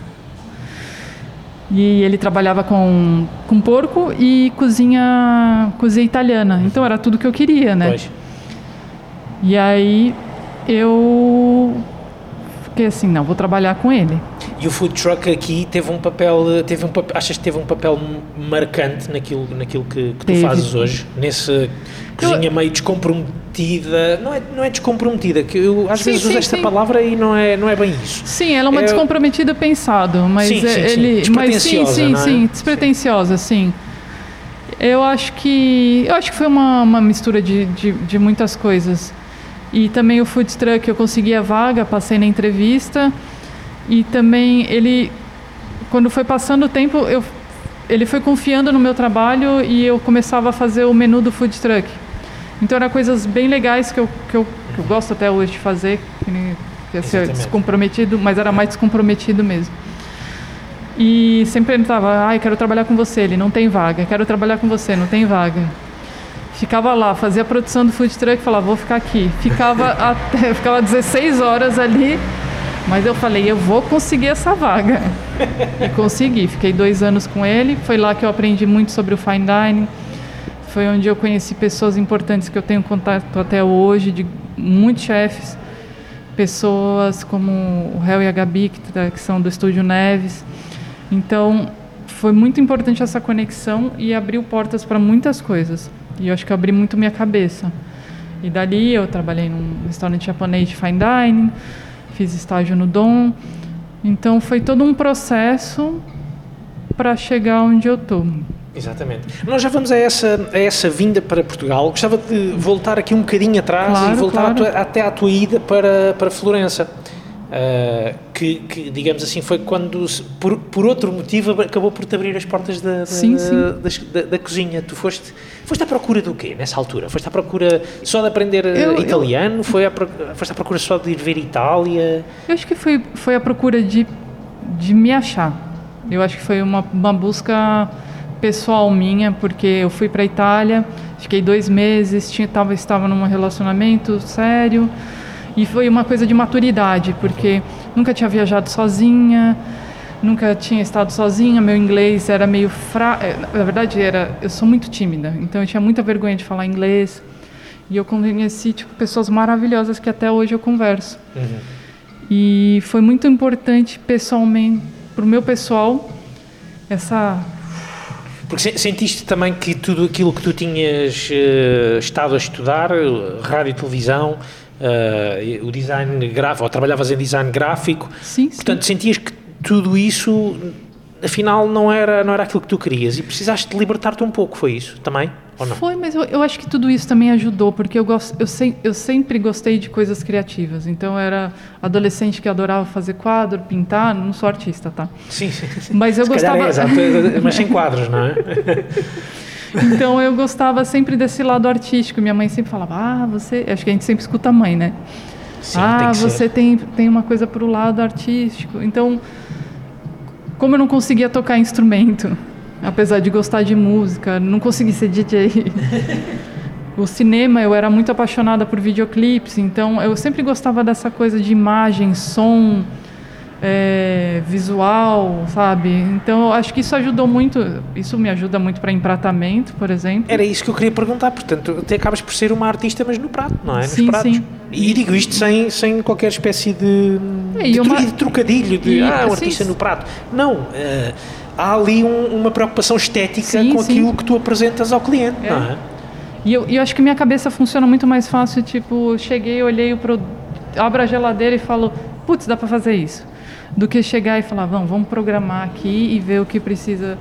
E ele trabalhava com, com porco e cozinha, cozinha italiana. Então era tudo que eu queria, né?
Pois.
E aí eu fiquei assim, não, vou trabalhar com ele.
E o food truck aqui teve um papel, teve um papel, achas que teve um papel marcante naquilo, naquilo que, que tu fazes hoje? Nesse cozinha meio descomprometida, não é, não é descomprometida, que eu às
Sim,
vezes uso
sim,
esta
sim.
palavra e não é, não é bem isso.
Sim, ela é uma
É-
descomprometida pensado, mas
Sim,
é-
sim, sim.
ele, mas sim,
Despretensiosa,
sim,
não é?
sim, despretensiosa, sim. Eu acho que eu acho que foi uma, uma mistura de, de, de muitas coisas. E também o food truck, eu consegui a vaga, passei na entrevista e também ele quando foi passando o tempo, eu ele foi confiando no meu trabalho e eu começava a fazer o menu do food truck. Então eram coisas bem legais que eu, que eu, que eu gosto até hoje de fazer, que, nem- que é ser descomprometido, mas era mais descomprometido mesmo. E sempre ele estava, ai, quero trabalhar com você, ele não tem vaga, quero trabalhar com você, não tem vaga. Ficava lá, fazia a produção do food truck, falava, vou ficar aqui. Ficava (laughs) até, ficava 16 horas ali, mas eu falei, eu vou conseguir essa vaga. E consegui, fiquei dois anos com ele, foi lá que eu aprendi muito sobre o fine dining, foi onde eu conheci pessoas importantes que eu tenho contato até hoje, de muitos chefes, pessoas como o Hel e a Gabi, que, tá- são do Estúdio Neves. Então, foi muito importante essa conexão e abriu portas para muitas coisas. E eu acho que eu abri muito minha cabeça. E dali eu trabalhei num restaurante japonês de fine dining, fiz estágio no Dom. Então, foi todo um processo para chegar onde eu estou.
Exatamente. Nós já vamos a essa, a essa vinda para Portugal. Gostava de voltar aqui um bocadinho atrás
Claro,
e voltar
claro.
tua- até à tua ida para, para Florença. Ah, que, que, digamos assim, foi quando, por, por outro motivo, ab- acabou por te abrir as portas da, da,
Sim, sim.
da- da cozinha. Tu foste, foste à procura do quê nessa altura? Foste à procura só de aprender
Eu- eu-
italiano? Foi à, foste à procura só de ir ver Itália?
Eu acho que foi, foi a procura de, de me achar. Eu acho que foi uma, uma busca pessoal minha, porque eu fui para Itália, fiquei dois meses, tinha, tava, estava num relacionamento sério, e foi uma coisa de maturidade, porque nunca tinha viajado sozinha, nunca tinha estado sozinha, meu inglês era meio fraco, na verdade era, eu sou muito tímida, então eu tinha muita vergonha de falar inglês, e eu conheci tipo, pessoas maravilhosas que até hoje eu converso. E foi muito importante pessoalmente, para o meu pessoal, essa.
Porque se- sentiste também que tudo aquilo que tu tinhas eh, estado a estudar, eh, rádio e televisão, eh, o design gráfico, ou trabalhavas em design gráfico,
Sim, sim.
portanto sentias que tudo isso afinal não era, não era aquilo que tu querias e precisaste de libertar-te um pouco, foi isso também? Ou não?
Foi, mas eu, eu acho que tudo isso também ajudou, porque eu, gosto, eu, sem, eu sempre gostei de coisas criativas. Então, eu era adolescente que adorava fazer quadro, pintar. Não sou artista, tá?
Sim, sim. sim.
Mas eu
Se calhar
gostava.
é, exato, mas sem quadros, não é? (laughs)
Então, eu gostava sempre desse lado artístico. Minha mãe sempre falava: Ah, você. Acho que a gente sempre escuta a mãe, né?
Sim,
ah,
tem
você
ser.
tem, tem uma coisa para o lado artístico. Então, como eu não conseguia tocar instrumento, apesar de gostar de música, não consegui ser DJ. (laughs) o cinema, eu era muito apaixonada por videoclipes, então eu sempre gostava dessa coisa de imagem, som, é, visual, sabe? Então, acho que isso ajudou muito. Isso me ajuda muito para empratamento, por exemplo.
Era isso que eu queria perguntar, portanto, até acabas por ser uma artista, mas no prato, não é? Nos
Sim,
pratos.
sim.
E digo isto sem, sem qualquer espécie de,
É,
de,
uma-
de trocadilho, de
e,
ah, artista
se-
no prato. Não, eh, há ali um- uma preocupação estética
Sim,
com
sim.
aquilo que tu apresentas ao cliente, não é?
E eu, eu acho que minha cabeça funciona muito mais fácil, tipo, cheguei, olhei o produto, abro a geladeira e falo, putz, dá para fazer isso. Do que chegar e falar, vamos, vamos programar aqui e ver o que precisa.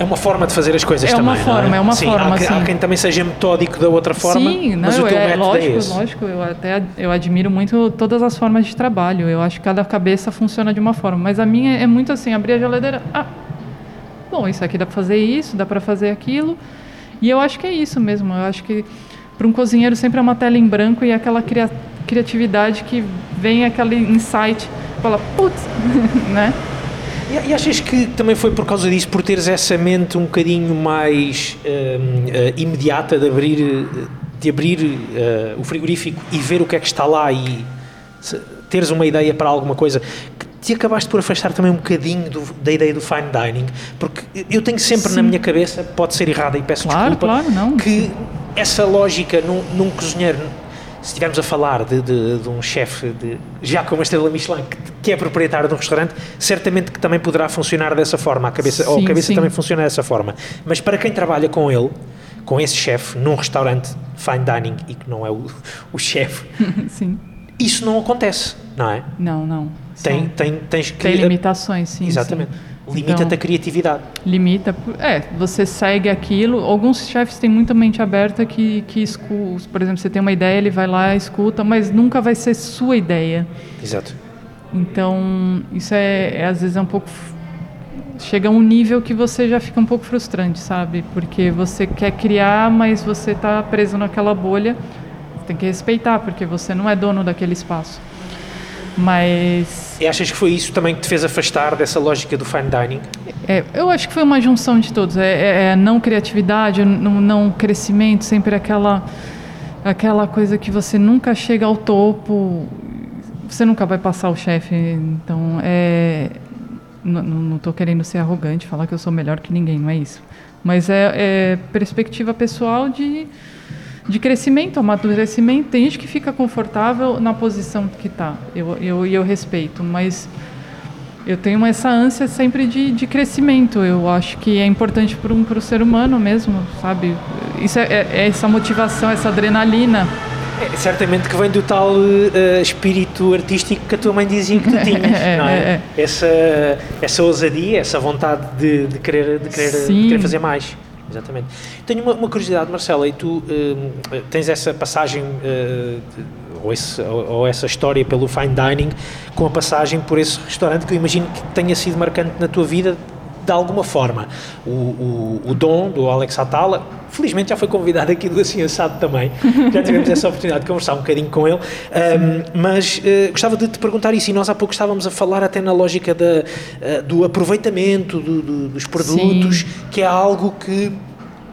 É uma forma de fazer as coisas
É
também.
uma
não
forma, é uma
sim,
forma,
Há, que- há
sim.
quem também seja metódico da outra forma,
Sim,
mas
não,
o teu
é,
método
lógico,
é esse.
lógico. Eu até eu admiro muito todas as formas de trabalho. Eu acho que cada cabeça funciona de uma forma. Mas a minha é muito assim, abrir a geladeira. Ah, bom, isso aqui dá para fazer isso, dá para fazer aquilo. E eu acho que é isso mesmo. Eu acho que para um cozinheiro sempre é uma tela em branco e aquela cria- criatividade que vem aquele insight, fala, putz, (laughs) né?
E, e achas que também foi por causa disso, por teres essa mente um bocadinho mais eh, imediata de abrir, de abrir eh, o frigorífico e ver o que é que está lá e se- teres uma ideia para alguma coisa, que te acabaste por afastar também um bocadinho do- da ideia do fine dining? Porque eu tenho sempre na
Sim.
minha cabeça, pode ser errada e peço
Claro,
desculpa,
claro,
que essa lógica num, num cozinheiro, se estivermos a falar de, de- de um chefe já com uma estrela Michelin que, que é proprietário de um restaurante, certamente que também poderá funcionar dessa forma, a cabeça, ou a
Sim,
cabeça
sim.
também funciona dessa forma. Mas para quem trabalha com ele, com esse chefe, num restaurante fine dining e que não é o, o chefe, (laughs)
sim.
isso não acontece, não é?
Não, não.
Tem, tem, tens que.
tem limitações, sim.
Exatamente.
sim.
Limita-te
Então-
a criatividade.
Limita. É, você segue aquilo. Alguns chefes têm muita mente aberta que, que escuta. Por exemplo, você tem uma ideia, ele vai lá, escuta, mas nunca vai ser sua ideia.
Exato.
Então, isso é, é, às vezes é um pouco. Chega a um nível que você já fica um pouco frustrante, sabe? Porque você quer criar, mas você está preso naquela bolha. Você tem que respeitar, porque você não é dono daquele espaço. Mas
E achas que foi isso também que te fez afastar dessa lógica do fine dining?
É, eu acho que foi uma junção de todos. É, é- é não criatividade, não, não crescimento, sempre aquela, aquela coisa que você nunca chega ao topo, você nunca vai passar o chefe. Então, é, não estou querendo ser arrogante, falar que eu sou melhor que ninguém, não é isso. Mas é, é perspectiva pessoal de, de crescimento, amadurecimento. Tem gente que fica confortável na posição que está, eu, eu, e eu respeito, mas eu tenho essa ânsia sempre de, de crescimento. Eu acho que é importante para um, o ser humano mesmo, sabe? Isso é, é- é essa motivação, essa adrenalina.
É, certamente que vem do tal eh, espírito artístico que a tua mãe dizia que tu (laughs) tinhas,
É,
não é?
é,
Essa, essa ousadia, essa vontade de, de querer, de, querer, de querer fazer mais. Exatamente. Tenho uma, uma curiosidade, Marcela, e tu eh, tens essa passagem, de- ou, esse- ou- ou essa história pelo fine dining, com a passagem por esse restaurante que eu imagino que tenha sido marcante na tua vida de alguma forma. O, o, o Dom, do Alex Atala, felizmente já foi convidado aqui do Assim Assado também, já tivemos essa oportunidade de conversar um bocadinho com ele, Ahm, mas eh, gostava de te perguntar isso, e nós há pouco estávamos a falar até na lógica da, eh, do aproveitamento do- do- dos produtos, que é algo que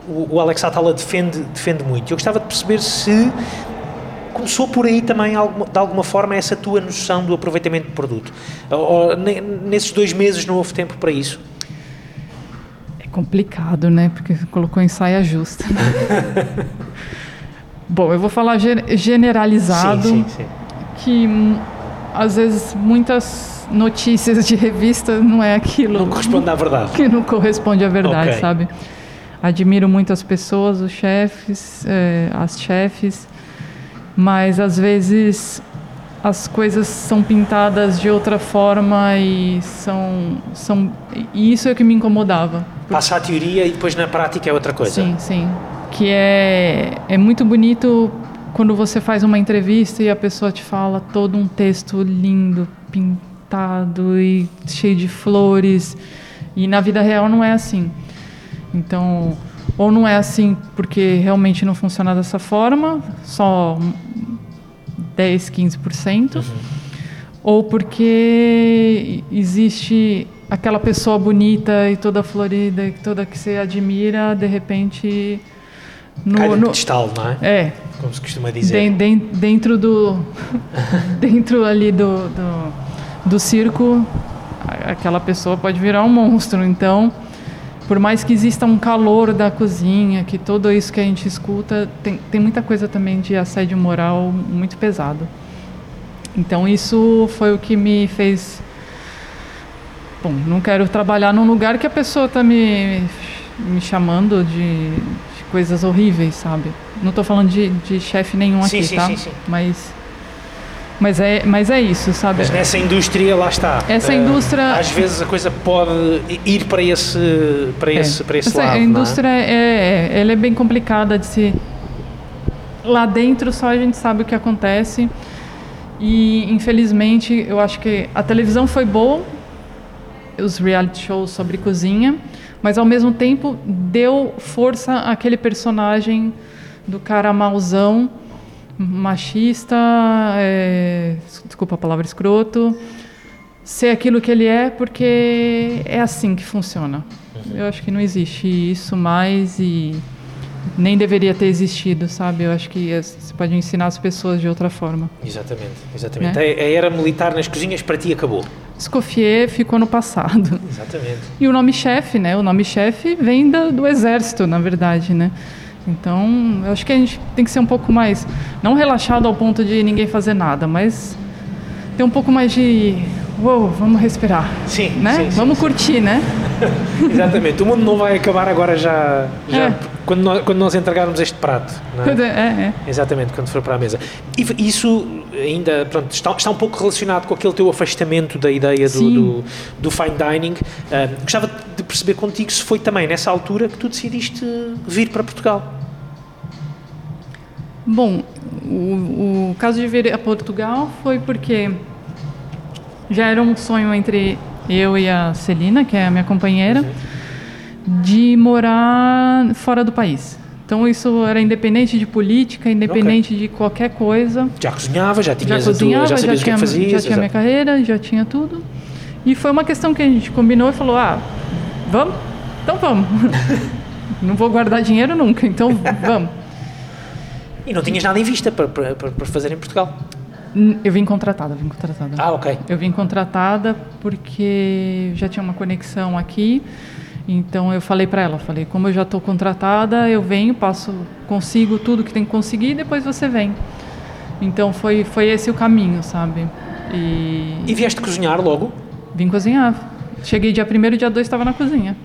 o, o Alex Atala defende, defende muito. Eu gostava de perceber se começou por aí também, de alguma forma, essa tua noção do aproveitamento do produto. Ou, ou ne- nesses dois meses não houve tempo para isso?
Complicado, né? Porque colocou em saia justa. (laughs) Bom, eu vou falar ge- generalizado.
Sim, sim, sim.
que às vezes muitas notícias de revista não é aquilo.
Não corresponde à verdade.
que não corresponde à verdade,
Ok.
sabe? Admiro muito as pessoas, os chefes, eh, as chefes, mas às vezes as coisas são pintadas de outra forma e são, são e isso é o que me incomodava.
Passa a teoria e depois na prática é outra coisa.
Sim, sim. Que é, é muito bonito quando você faz uma entrevista e a pessoa te fala todo um texto lindo, pintado e cheio de flores. E na vida real não é assim. Então, ou não é assim porque realmente não funciona dessa forma, só 10, 15%, ou porque existe aquela pessoa bonita e toda florida, e toda que você admira, de repente no,
Cai no pedestal, não é?
é
Como se costuma dizer.
den- den- dentro do (laughs) dentro ali do, do, do circo aquela pessoa pode virar um monstro então por mais que exista um calor da cozinha que tudo isso que a gente escuta tem, tem muita coisa também de assédio moral muito pesado então isso foi o que me fez bom não quero trabalhar num lugar que a pessoa está me me chamando de, de coisas horríveis sabe não estou falando de, de chefe nenhum
Sim,
aqui
sim,
tá
sim, sim.
mas Mas é, mas é isso, sabe?
Mas nessa indústria, lá está.
Essa
Eh,
indústria-
Às vezes a coisa pode ir para esse, para esse, para esse
Essa
lado. não é?
indústria é, é- ela é bem complicada de se. Lá dentro só a gente sabe o que acontece. E infelizmente eu acho que a televisão foi boa, os reality shows sobre cozinha, mas ao mesmo tempo deu força àquele personagem do cara mauzão, machista, é, desculpa a palavra escroto, ser aquilo que ele é, porque é assim que funciona. Eu acho que não existe isso mais e nem deveria ter existido, sabe? Eu acho que é- você pode ensinar as pessoas de outra forma.
Exatamente, exatamente.
Né?
A, era militar nas cozinhas para ti acabou.
Escoffier ficou no passado.
Exatamente.
E o nome chefe, né? O nome chefe vem da- do exército, na verdade, né? Então, eu acho que a gente tem que ser um pouco mais, não relaxado ao ponto de ninguém fazer nada, mas ter um pouco mais de, uou, vamos respirar,
Sim,
né?
sim, sim,
vamos
sim.
curtir, né? (laughs)
Exatamente. O mundo não vai acabar agora já, já
É.
quando, nós, quando nós entregarmos este prato. não é?
É, é.
Exatamente, quando for para a mesa. E isso ainda pronto, está, está um pouco relacionado com aquele teu afastamento da ideia do, do, do fine dining. Ah, gostava de perceber contigo se foi também nessa altura que tu decidiste vir para Portugal.
Bom, o, o caso de vir a Portugal foi porque já era um sonho entre eu e a Celina, que é a minha companheira, de morar fora do país. Então isso era independente de política, independente de qualquer coisa.
Já cozinhava, já
Já
tinhas a tua,
cozinhava,
já
já, tinha,
que fazias.
já tinha minha carreira, já tinha tudo. E foi uma questão que a gente combinou e falou: ah, vamos? Então vamos. (laughs) Não vou guardar dinheiro nunca, então vamos.
E não tinhas nada em vista para, para, para fazer em Portugal.
Eu vim contratada, vim contratada.
Ah, ok.
Eu vim contratada porque já tinha uma conexão aqui. Então eu falei para ela, falei, como eu já estou contratada, eu venho, passo, consigo tudo que tem que conseguir e depois você vem. Então foi foi esse o caminho, sabe? E
E vieste cozinhar logo?
vim cozinhar. Cheguei dia 1 dia 2 estava na cozinha.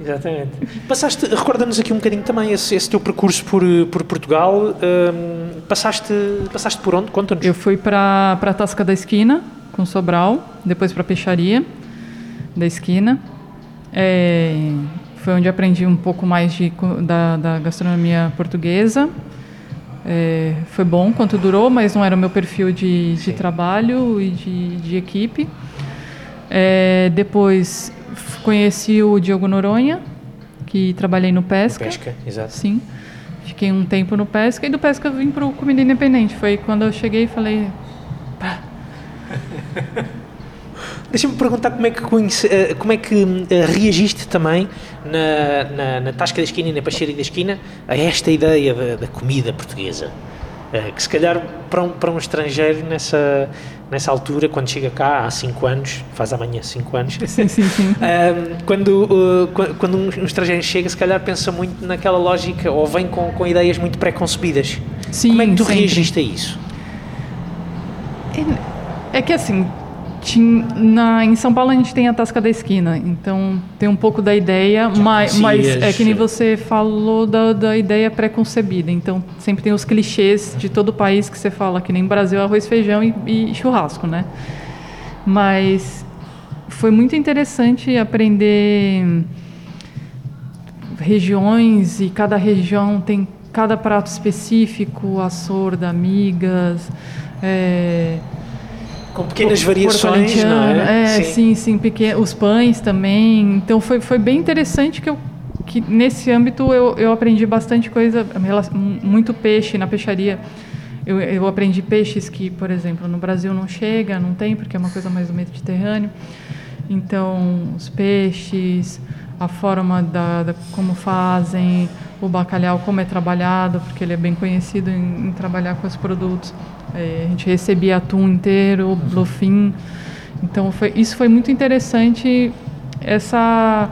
Exatamente. Passaste, recorda-nos aqui um bocadinho também esse, esse teu percurso por, por Portugal. Hum, passaste, passaste por onde? Conta-nos.
Eu fui para a Tasca da Esquina, com Sobral, depois para a Peixaria da Esquina. É, foi onde aprendi um pouco mais de, da, da gastronomia portuguesa. É, foi bom quanto durou, mas não era o meu perfil de, de trabalho e de, de equipe. É, depois conheci o Diogo Noronha, que trabalhei no Pesca.
Pesca, exato.
Sim. Fiquei um tempo no Pesca e do Pesca vim para o Comida Independente. Foi quando eu cheguei e falei, (laughs)
Deixa-me perguntar como é que, conhece, eh, como é que eh, reagiste também na, na, na Tasca da Esquina e na Peixaria da Esquina a esta ideia da, da comida portuguesa. Eh, que se calhar para um, para um estrangeiro nessa, nessa altura, quando chega cá há 5 anos, faz amanhã 5 anos, (laughs)
sim, sim, sim. (laughs)
Quando, qu- quando um, estrangeiro chega, se calhar pensa muito naquela lógica ou vem com, com ideias muito pré-concebidas. Como é que tu
sempre.
reagiste a isso?
É que assim, tin- na, em São Paulo a gente tem a Tasca da Esquina, então tem um pouco da ideia, mas, mas é que nem você falou da, da ideia pré-concebida. Então sempre tem os clichês de todo o país que você fala, que nem Brasil, arroz, feijão e, e churrasco, né? Mas foi muito interessante aprender regiões e cada região tem cada prato específico, a sorda, amigas, é,
Com pequenas
Porto
variações, não é?
É, sim, sim, pequeno, os pães também. Então foi, foi bem interessante que eu que nesse âmbito eu, eu aprendi bastante coisa, muito peixe na peixaria. Eu, eu aprendi peixes que, por exemplo, no Brasil não chega, não tem, porque é uma coisa mais do Mediterrâneo. Então, os peixes, a forma da, da como fazem, o bacalhau, como é trabalhado, porque ele é bem conhecido em, em trabalhar com os produtos. É, a gente recebia atum inteiro, bluefin. Então, foi, isso foi muito interessante, essa,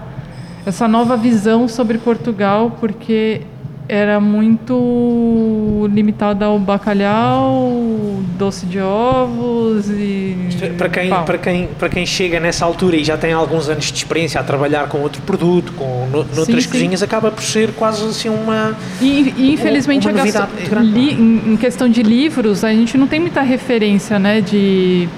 essa nova visão sobre Portugal, porque era muito limitada ao bacalhau, doce de ovos e.
Para quem,
pau.
para, quem, para quem chega nessa altura e já tem alguns anos de experiência a trabalhar com outro produto, com no, noutras
sim.
cozinhas, acaba por ser quase assim uma.
E, e, infelizmente
uma
a gastro-
novidade muito grande.
li- em em questão de livros, a gente não tem muita referência, né? De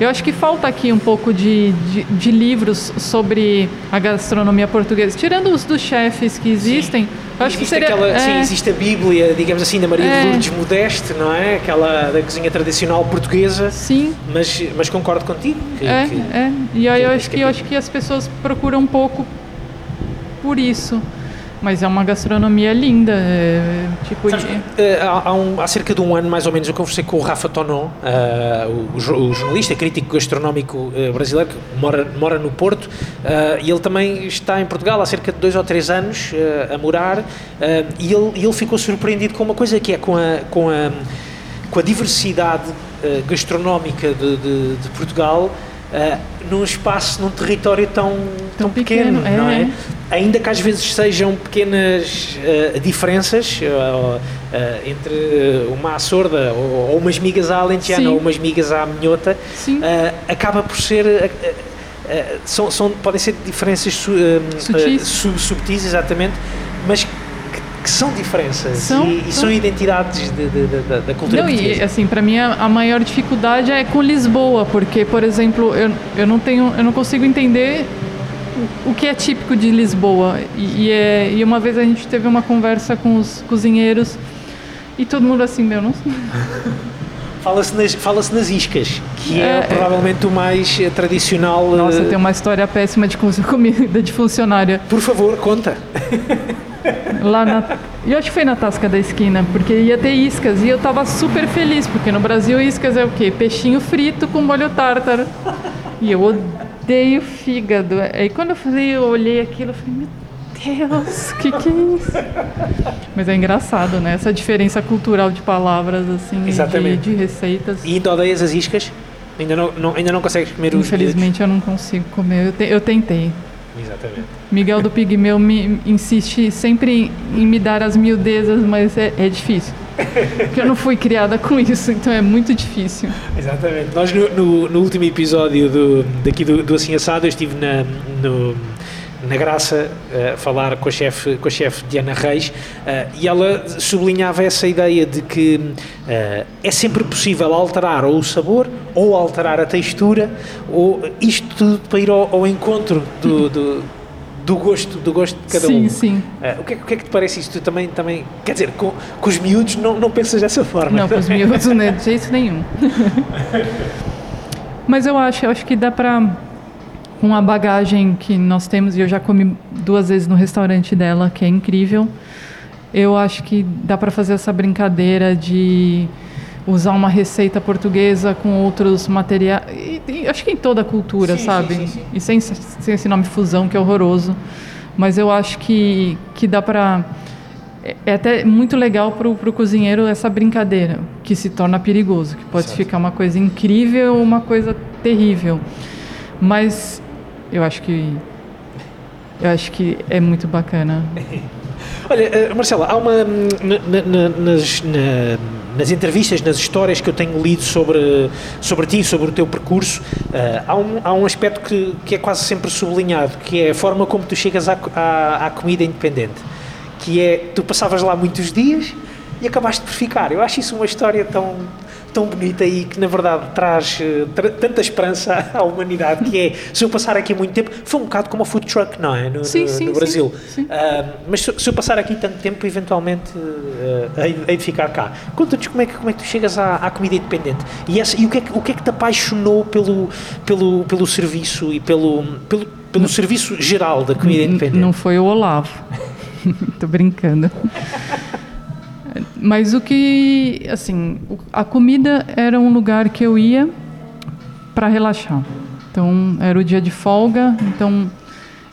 eu acho que falta aqui um pouco de, de, de livros sobre a gastronomia portuguesa, tirando os dos chefes que existem. Eu acho que
Existe
seria
aquela,
é,
sim, existe a Bíblia, digamos assim, da Maria
É.
de Lourdes Modeste, não é? Aquela da cozinha tradicional portuguesa,
sim,
mas, mas concordo contigo. Que,
é,
que-
é. E aí eu
que-
acho que eu acho que as pessoas procuram um pouco por isso. Mas é uma gastronomia linda, é, tipo de-
eh, há, um- há cerca de um ano, mais ou menos, eu conversei com o Rafa Tonon, eh, o, o jornalista, crítico gastronómico eh, brasileiro, que mora, mora no Porto, eh, e ele também está em Portugal há cerca de dois ou três anos eh, a morar, e, ele, ele ficou surpreendido com uma coisa que é com a, com a, com a diversidade gastronómica de, de- de Portugal. Eh, num espaço, num território tão, tão, pequeno,
pequeno,
não
é.
é? ainda que às vezes sejam pequenas eh, diferenças eh, entre uma açorda ou, ou umas migas à alentejana
Sim.
ou umas migas à minhota, acaba por ser. são, são- podem ser diferenças su- subtis, exatamente, mas que, são diferenças
São,
e, e são
são.
identidades de- de- de- da- cultura
Não, e
portuguesa.
assim, para mim a, a maior dificuldade é com Lisboa, porque, por exemplo, eu, eu não tenho, eu não consigo entender o, que é típico de Lisboa. E, e, é, e uma vez a gente teve uma conversa com os cozinheiros e todo mundo assim, meu, não sei. (laughs)
Fala-se nas, fala nas iscas, que é,
É, é.
provavelmente o mais eh, tradicional.
Nossa,
eh,
tem uma história péssima de com- (laughs) comida de funcionária.
Por favor, conta.
Lá na. Eu acho que foi na Tasca da Esquina, porque ia ter iscas e eu tava super feliz, porque no Brasil iscas é o quê? Peixinho frito com molho tártaro. E eu odeio fígado. Aí quando eu falei, eu olhei aquilo, eu falei, meu Deus, o (laughs) que, que é isso? Mas é engraçado, né? Essa diferença cultural de palavras, assim, de,
Exatamente.
de receitas.
E ainda odeias as iscas? Ainda não, não- ainda não consegues comer os
Infelizmente eu não consigo comer. Eu, te- eu tentei.
Exatamente.
Miguel do Pigmeu me insiste sempre em me dar as miudezas, mas é, é difícil. Porque eu não fui criada com isso, então é muito difícil.
Exatamente. Nós no, no- no último episódio do, daqui do, do Assim Assado, eu estive na, no- na Graça eh, a falar com a chefe com a chefe Diana Reis eh, e ela sublinhava essa ideia de que eh, é sempre possível alterar ou o sabor ou alterar a textura ou isto tudo para ir ao, ao encontro do, do, do gosto do gosto de cada
sim,
um.
sim.
Eh, o, que é, o que é que te parece isso? Tu também, também quer dizer, com, com os miúdos não, não pensas dessa forma?
Não, com os miúdos, (laughs) né? De jeito nenhum. (laughs) Mas eu acho, eu acho que dá pra. Com a bagagem que nós temos, e eu já comi duas vezes no restaurante dela, que é incrível, eu acho que dá pra fazer essa brincadeira de usar uma receita portuguesa com outros materiais. E, e acho que em toda a cultura,
Sim,
sabe?
sim, sim, sim.
E sem, sem esse nome fusão, que é horroroso. Mas eu acho que, que dá pra. É- É até muito legal para o cozinheiro essa brincadeira, que se torna perigoso, que pode
Certo.
ficar uma coisa incrível ou uma coisa terrível. Mas eu acho que eu acho que é muito bacana. (laughs)
Olha, eh, Marcela, há uma. hum, na- na- nas, na- nas entrevistas, nas histórias que eu tenho lido sobre, sobre ti, sobre o teu percurso, eh, há, um, há um aspecto que, que é quase sempre sublinhado, que é a forma como tu chegas à, à, à comida independente. Que é, tu passavas lá muitos dias e acabaste por ficar. Eu acho isso uma história tão, tão bonita e que, na verdade, traz eh, tra- tanta esperança (laughs) à humanidade, que é, se eu passar aqui muito tempo, foi um bocado como a food truck, não é? No,
Sim,
no-
sim,
no Brasil.
sim.
Ah, mas se, se eu passar aqui tanto tempo, eventualmente uh, hei, hei de ficar cá. Conta-nos como é, que, como é que tu chegas à, à comida independente e, essa- e o, que é que, o que é que te apaixonou pelo, pelo, pelo serviço e pelo, pelo, pelo serviço geral da comida independente?
Não foi o Olavo. (laughs) Tô brincando. (laughs) Mas o que, assim, a comida era um lugar que eu ia para relaxar. Então, era o dia de folga, então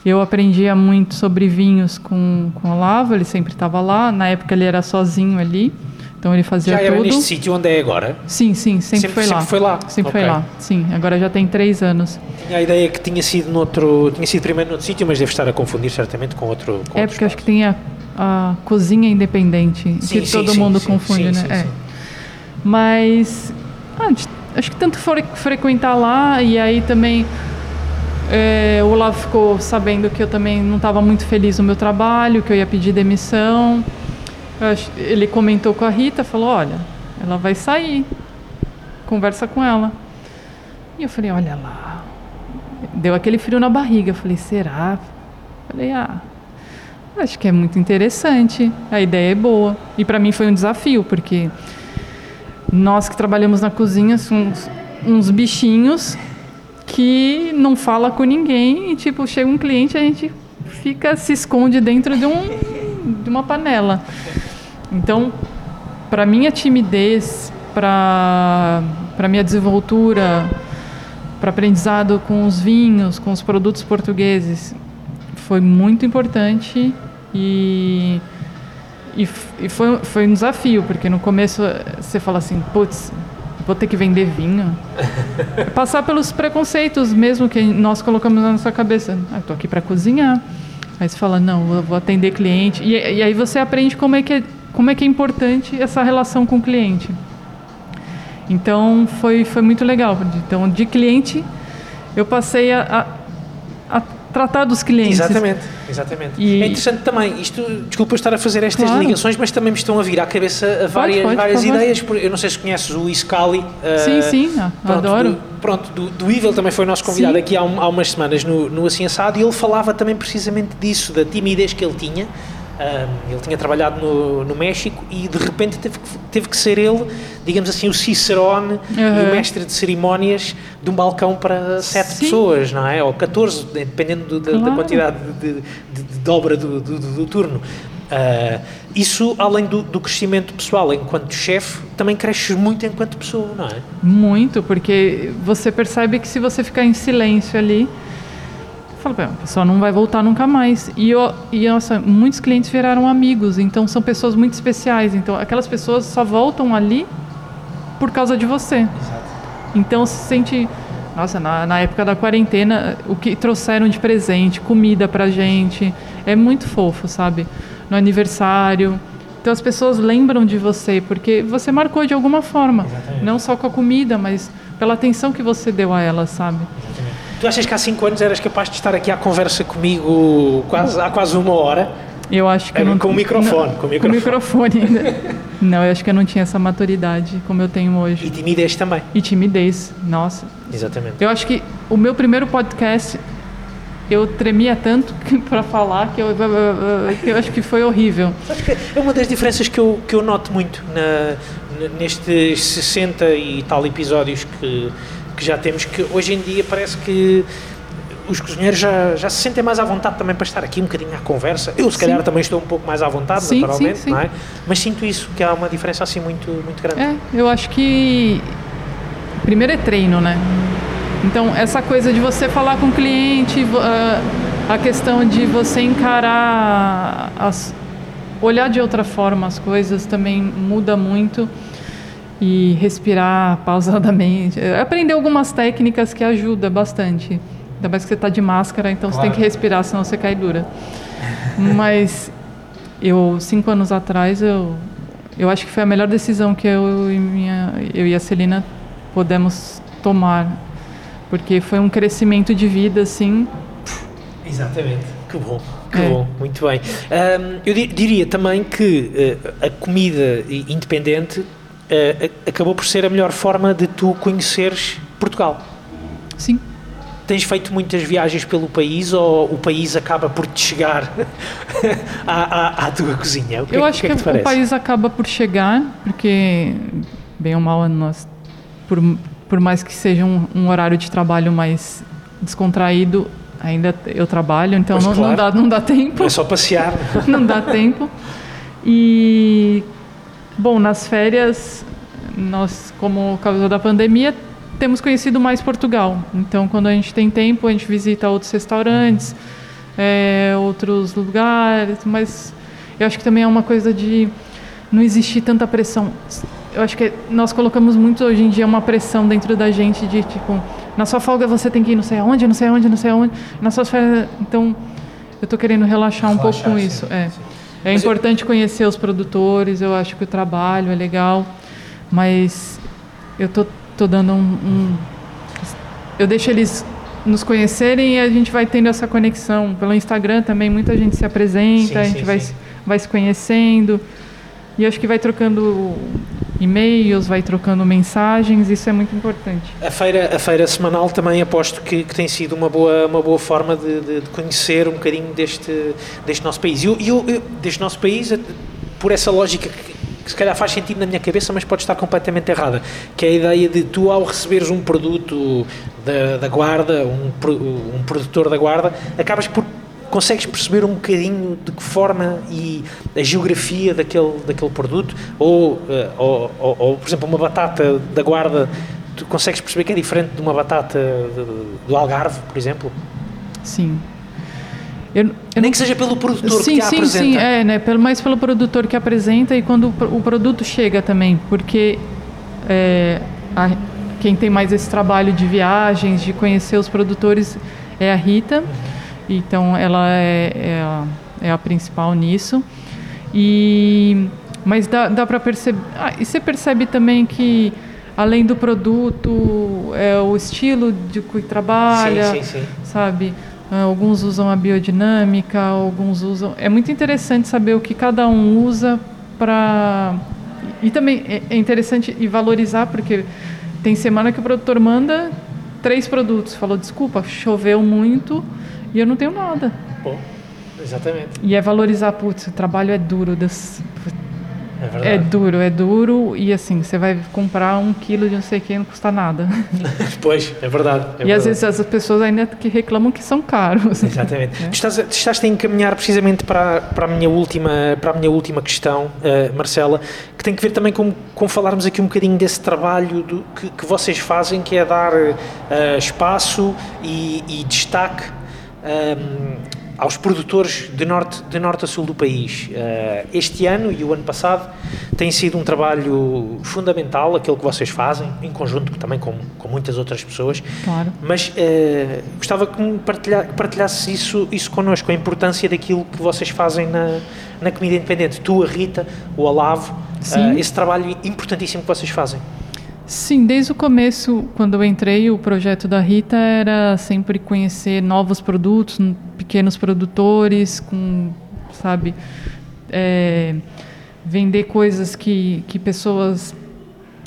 eu aprendia muito sobre vinhos com, com o Olavo, ele sempre estava lá. Na época ele era sozinho ali, então ele fazia
Já era
tudo.
neste sítio onde é agora?
Sim, sim, sempre,
Sempre-
foi lá.
sempre foi lá?
Sempre foi
Ok.
lá, sim. Agora já tem três anos.
Tinha a ideia que tinha sido, noutro, tinha sido primeiro noutro sítio, mas deve estar a confundir certamente com outro. Com
É porque eu acho
espaço.
que tem a cozinha independente,
Sim,
que
sim,
todo
sim,
mundo confunde, né? é.
sim.
Mas ah, acho que tanto fre- frequentar lá e aí também é, o Olavo ficou sabendo que eu também não estava muito feliz no meu trabalho, que eu ia pedir demissão. Eu acho- ele comentou com a Rita, falou, olha, ela vai sair, conversa com ela. E eu falei, olha lá, deu aquele frio na barriga. Eu falei, será? Falei, ah, acho que é muito interessante, a ideia é boa. E para mim foi um desafio, porque nós que trabalhamos na cozinha somos uns bichinhos que não fala com ninguém e tipo chega um cliente a gente fica se esconde dentro de um de uma panela. Então, para minha timidez, para para minha desenvoltura, para aprendizado com os vinhos, com os produtos portugueses, foi muito importante e e, e foi, foi um desafio, porque no começo você fala assim, putz, vou ter que vender vinho. (laughs) Passar pelos preconceitos mesmo que nós colocamos na nossa cabeça. Ah, tô aqui para cozinhar. Aí você fala, não, eu vou atender cliente. E, e aí você aprende como é, que é, como é que é importante essa relação com o cliente. Então foi, foi muito legal. Então, de cliente, eu passei a, a tratar dos clientes.
Exatamente, exatamente.
E-
É interessante também, isto, desculpa estar a fazer estas
Claro.
ligações, mas também me estão a vir à cabeça várias,
pode, por
várias ideias. por- Eu não sei se conheces o Iscali.
Sim,
eh,
sim, ah,
Pronto,
adoro.
Do, pronto, do, do Evil também foi nosso convidado
Sim.
aqui há, um- há umas semanas no, no Assim Assado e ele falava também precisamente disso, da timidez que ele tinha. Ah, ele tinha trabalhado no, no México e de repente teve que, teve que ser ele, digamos assim, o Cicerone e
Uhum.
o mestre de cerimónias de um balcão para sete
Sim.
pessoas, não é? Ou 14, dependendo do- da, da
Claro.
quantidade de, de, de- de dobra do, do- do- do turno. Ah, isso, além do, do crescimento pessoal enquanto chefe, também cresces muito enquanto pessoa, não é?
Muito, porque você percebe que se você ficar em silêncio ali, fala, "Bem, a pessoa não vai voltar nunca mais. E, eu, e nossa, muitos clientes viraram amigos, então são pessoas muito especiais. Então aquelas pessoas só voltam ali por causa de você. Então se sente. Nossa, na, na época da quarentena, o que trouxeram de presente, comida pra gente, é muito fofo, sabe? No aniversário. Então as pessoas lembram de você, porque você marcou de alguma forma. Não só com a comida, mas pela atenção que você deu a elas, sabe?
Tu achas que há 5 anos eras capaz de estar aqui à conversa comigo quase, há quase uma hora?
Eu acho que
É,
eu não
com o microfone,
não-
com o microfone.
microfone ainda. não, eu acho que eu não tinha essa maturidade como eu tenho
E
hoje.
timidez também.
E timidez, nossa.
Exatamente.
Eu acho que o meu primeiro podcast eu tremia tanto (laughs) para falar que eu, que eu acho que foi horrível.
É uma das diferenças que eu, que eu noto muito na, nestes 60 e tal episódios que, que já temos, que hoje em dia parece que os cozinheiros já, já se sentem mais à vontade também para estar aqui um bocadinho à conversa. Eu, se
Sim.
calhar, também estou um pouco mais à vontade,
Sim,
naturalmente,
sim,
é? Mas sinto isso, que há uma diferença assim muito, muito grande.
É, eu acho que primeiro é treino, né? Então essa coisa de você falar com o cliente, ah, a questão de você encarar, as, olhar de outra forma as coisas também muda muito e respirar pausadamente, É, aprender algumas técnicas que ajudam bastante. Ainda mais que você está de máscara, então você tem
Claro.
que respirar, senão você cai dura. Mas eu cinco anos atrás eu eu acho que foi a melhor decisão que eu e minha eu e a Celina pudemos tomar porque foi um crescimento de vida assim
Exatamente. Que bom, que
É.
bom, muito bem. Ahm, eu di- diria também que eh, a comida independente acabou por ser a melhor forma de tu conheceres Portugal.
sim
Tens feito muitas viagens pelo país ou o país acaba por te chegar (laughs) à, à, à tua cozinha? Que,
eu
é,
acho
que,
que,
é que te
o país acaba por chegar porque bem ou mal nós por, por mais que seja um, um horário de trabalho mais descontraído ainda eu trabalho então não, não
claro.
dá não dá tempo
É só passear. (laughs)
não dá tempo. E, bom, nas férias, nós, como causa da pandemia, temos conhecido mais Portugal. Então, quando a gente tem tempo, a gente visita outros restaurantes, é, outros lugares, mas eu acho que também é uma coisa de não existir tanta pressão. Eu acho que nós colocamos muito hoje em dia uma pressão dentro da gente de tipo, na sua folga você tem que ir não sei aonde, não sei aonde, não sei aonde, nas suas férias. Então, eu tô querendo relaxar um pouco com
Relaxar,
isso.
sim,
É.
sim.
É
Mas eu-
importante conhecer os produtores, eu acho que o trabalho é legal, mas eu tô, tô dando um, um- Eu deixo eles nos conhecerem e a gente vai tendo essa conexão. Pelo Instagram também, muita gente se apresenta,
Sim,
a
sim,
gente vai,
sim.
vai se conhecendo. E acho que vai trocando e-mails, vai trocando mensagens, isso é muito importante.
A feira, a feira semanal também aposto que, que tem sido uma boa, uma boa forma de, de- de conhecer um bocadinho deste, deste nosso país. E eu, eu- eu- deste nosso país, eh, por essa lógica que, que se calhar faz sentido na minha cabeça, mas pode estar completamente errada, que é a ideia de tu, ao receberes um produto da, da guarda, um, um produtor da guarda, acabas por consegues perceber um bocadinho de que forma e a geografia daquele, daquele produto ou, eh, ou, ou, ou, por exemplo, uma batata da guarda tu consegues perceber que é diferente de uma batata de- do Algarve, por exemplo?
Sim. Eu, eu
Nem
não
que seja pelo produtor
sim,
que a
sim,
apresenta.
sim, é, né? Pelo, mais pelo produtor que apresenta e quando o, pro- o produto chega também, porque é, a- quem tem mais esse trabalho de viagens, de conhecer os produtores é a Rita, então ela é, é a, é a principal nisso. E mas dá, dá para perceber, ah, e você percebe também que além do produto, é o estilo de que trabalha,
sim, sim, sim.
sabe? Ah, Alguns usam a biodinâmica, alguns usam. É muito interessante saber o que cada um usa para. E também é- é interessante e valorizar, porque tem semana que o produtor manda três produtos. Falou, desculpa, choveu muito e eu não tenho nada.
Bom, exatamente.
E é valorizar, putz, o trabalho é duro. Das,
É verdade.
é duro, é duro. E assim, você vai comprar um quilo de não sei o que, não custa nada. (laughs)
Pois, é verdade. é
e às
verdade.
vezes as pessoas ainda que reclamam que são caros.
Exatamente. (laughs) Tu, estás a, tu estás a encaminhar precisamente para, a- para, a minha última, para a minha última questão, eh, Marcela, que tem que ver também com, com falarmos aqui um bocadinho desse trabalho do, que, que vocês fazem, que é dar eh, espaço e, e destaque ehm, aos produtores de norte, de norte a sul do país. Eh, este ano e o ano passado tem sido um trabalho fundamental, aquele que vocês fazem, em conjunto também com, com muitas outras pessoas.
Claro.
Mas eh, gostava que partilha, partilhasse isso, isso connosco, a importância daquilo que vocês fazem na, na comida independente. Tu, a Rita, o Olavo, eh, esse trabalho importantíssimo que vocês fazem.
Sim, desde o começo, quando eu entrei, o projeto da Rita era sempre conhecer novos produtos, pequenos produtores, com, sabe, é, vender coisas que, que pessoas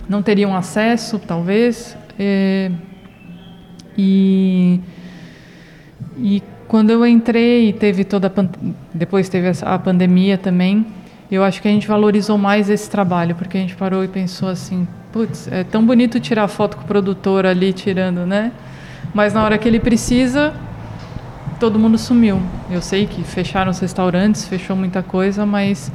não teriam acesso, talvez. é, e, e quando eu entrei, teve toda depois teve a pandemia também. Eu acho que a gente valorizou mais esse trabalho, porque a gente parou e pensou assim, putz, é tão bonito tirar foto com o produtor ali tirando, né? Mas na hora que ele precisa, todo mundo sumiu. Eu sei que fecharam os restaurantes, fechou muita coisa, mas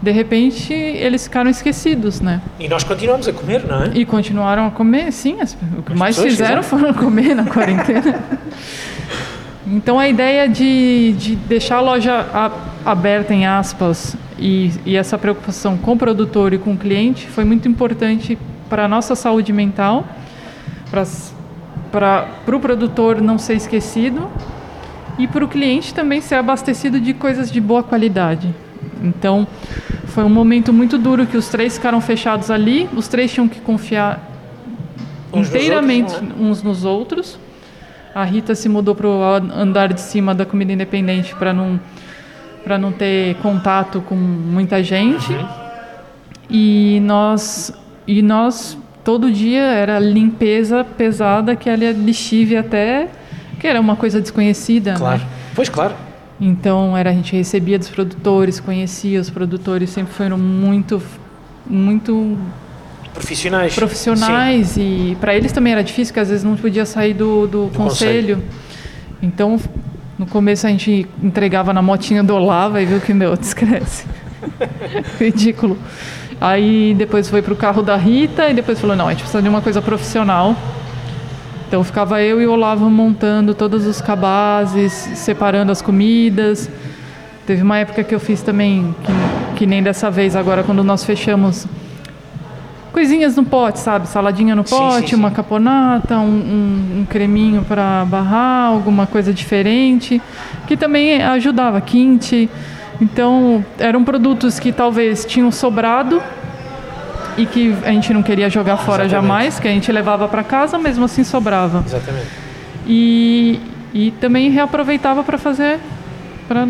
de repente eles ficaram esquecidos, né?
E nós continuamos a comer, não é?
E continuaram a comer, sim. as- o que
As
mais fizeram
fizeram.
foram comer na quarentena. (laughs) Então a ideia de, de deixar a loja a- aberta, em aspas, e, e essa preocupação com o produtor e com o cliente foi muito importante para a nossa saúde mental, para o produtor não ser esquecido e para o cliente também ser abastecido de coisas de boa qualidade. Então, foi um momento muito duro que os três ficaram fechados ali, os três tinham que confiar
Uns
inteiramente
outros,
uns nos outros. A Rita se mudou para o andar de cima da comida independente para não para não ter contato com muita gente.
Uhum.
E nós e nós todo dia era limpeza pesada que era lixívia até que era uma coisa desconhecida,
Claro.
né?
Pois, claro.
Então era a gente recebia dos produtores, conhecia os produtores, sempre foram muito muito
Profissionais.
profissionais e para eles também era difícil, porque às vezes não podia sair do, do, conselho. Então, no começo a gente entregava na motinha do Olava e viu que, meu, descrece. (laughs) Ridículo. Aí depois foi pro carro da Rita e depois falou, não, a gente precisa de uma coisa profissional. Então ficava eu e o Olavo montando todos os cabazes, separando as comidas. Teve uma época que eu fiz também, que, que nem dessa vez agora, quando nós fechamos coisinhas no pote, sabe? Saladinha no
Sim,
pote,
sim,
uma
sim.
caponata, um, um- um creminho para barrar, alguma coisa diferente, que também ajudava, quinte. Então, eram produtos que talvez tinham sobrado e que a gente não queria jogar fora
Exatamente.
jamais, que a gente levava para casa, mesmo assim sobrava.
Exatamente.
E, e também reaproveitava para fazer para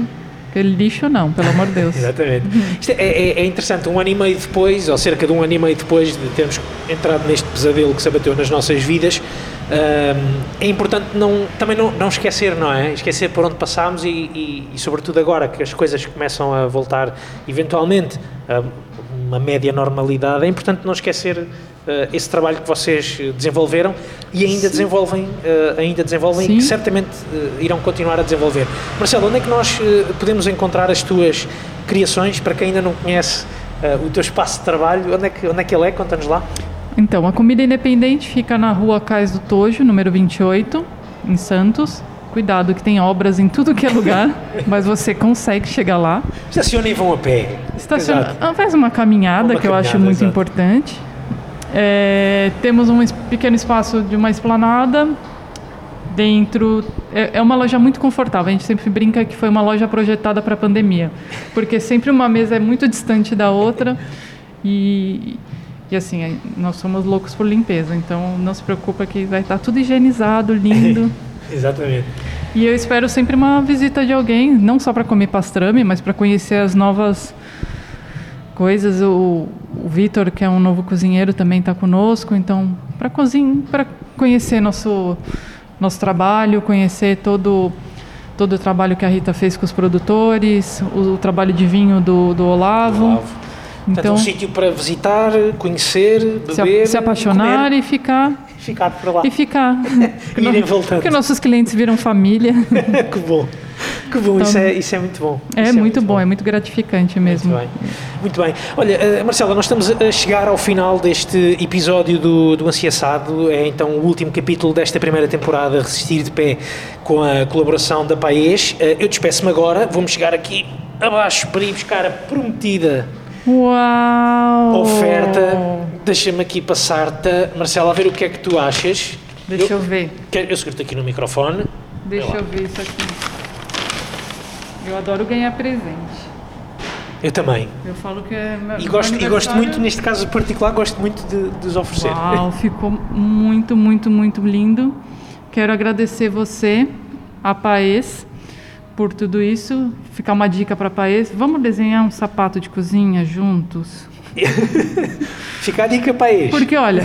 lixo não, pelo amor de (laughs) Deus.
Exatamente. Isto é, é- é interessante, um ano e meio depois, ou cerca de um ano e meio depois de termos entrado neste pesadelo que se abateu nas nossas vidas, hum, é importante não, também não, não esquecer, não é? Esquecer por onde passámos e, e, e, sobretudo agora que as coisas começam a voltar eventualmente a uma média normalidade, é importante não esquecer eh, esse trabalho que vocês desenvolveram e ainda desenvolvem, eh, ainda desenvolvem e
Sim.
que certamente eh, irão continuar a desenvolver. Marcelo, onde é que nós eh, podemos encontrar as tuas criações para quem ainda não conhece o teu espaço de trabalho? Onde é que, onde é, que ele é? Conta-nos lá.
Então, a comida independente fica na rua Cais do Tojo, número 28, em Santos. Cuidado que tem obras em tudo que é lugar, (laughs) mas você consegue chegar lá.
Estaciona e vão a pé.
Estaciona, ah, faz uma caminhada,
Uma
que eu acho
caminhada,
muito
exato.
importante. É, temos um pequeno espaço de uma esplanada. Dentro. É, é uma loja muito confortável. A gente sempre brinca que foi uma loja projetada para a pandemia. Porque sempre uma mesa é muito distante da outra. E, e assim, é- nós somos loucos por limpeza. Então não se preocupa que vai estar tudo higienizado, lindo. (laughs)
Exatamente.
E eu espero sempre uma visita de alguém, não só para comer pastrame, mas para conhecer as novas coisas. O, o Vitor, que é um novo cozinheiro, também está conosco. Então, para cozinhar, para conhecer nosso nosso trabalho, conhecer todo todo o trabalho que a Rita fez com os produtores, o, o trabalho de vinho do, do Olavo.
Olavo. Portanto,
Então,
um sítio para visitar, conhecer, beber,
se apaixonar
comer,
e ficar
e ficar por lá.
e ficar. (laughs)
Irem voltando.
Porque nossos clientes viram família. (laughs)
que bom. Que bom, isso, é, isso é muito bom.
É
Isso
muito bom, é muito gratificante mesmo.
Muito bem. Muito bem. Olha, eh, Marcela, nós estamos a chegar ao final deste episódio do, do Ansiaçado. É então o último capítulo desta primeira temporada, Resistir de Pé, com a colaboração da Paes. Eh, Eu despeço-me agora, vamos chegar aqui abaixo para ir buscar a prometida
Uau!
oferta. Deixa-me aqui passar-te, Marcela, a ver o que é que tu achas.
Deixa eu ver.
quero- eu seguro-te aqui no microfone.
Deixa eu ver isso aqui. Eu adoro ganhar presente.
Eu também.
Eu falo que é. meu-
E gosto, e gosto muito, neste caso particular, gosto muito de, de os oferecer.
Uau, ficou muito, muito, muito lindo. Quero agradecer você, a Paes, por tudo isso. Ficar uma dica para Paes. Vamos desenhar um sapato de cozinha juntos? (laughs)
Fica a dica para este.
Porque, olha,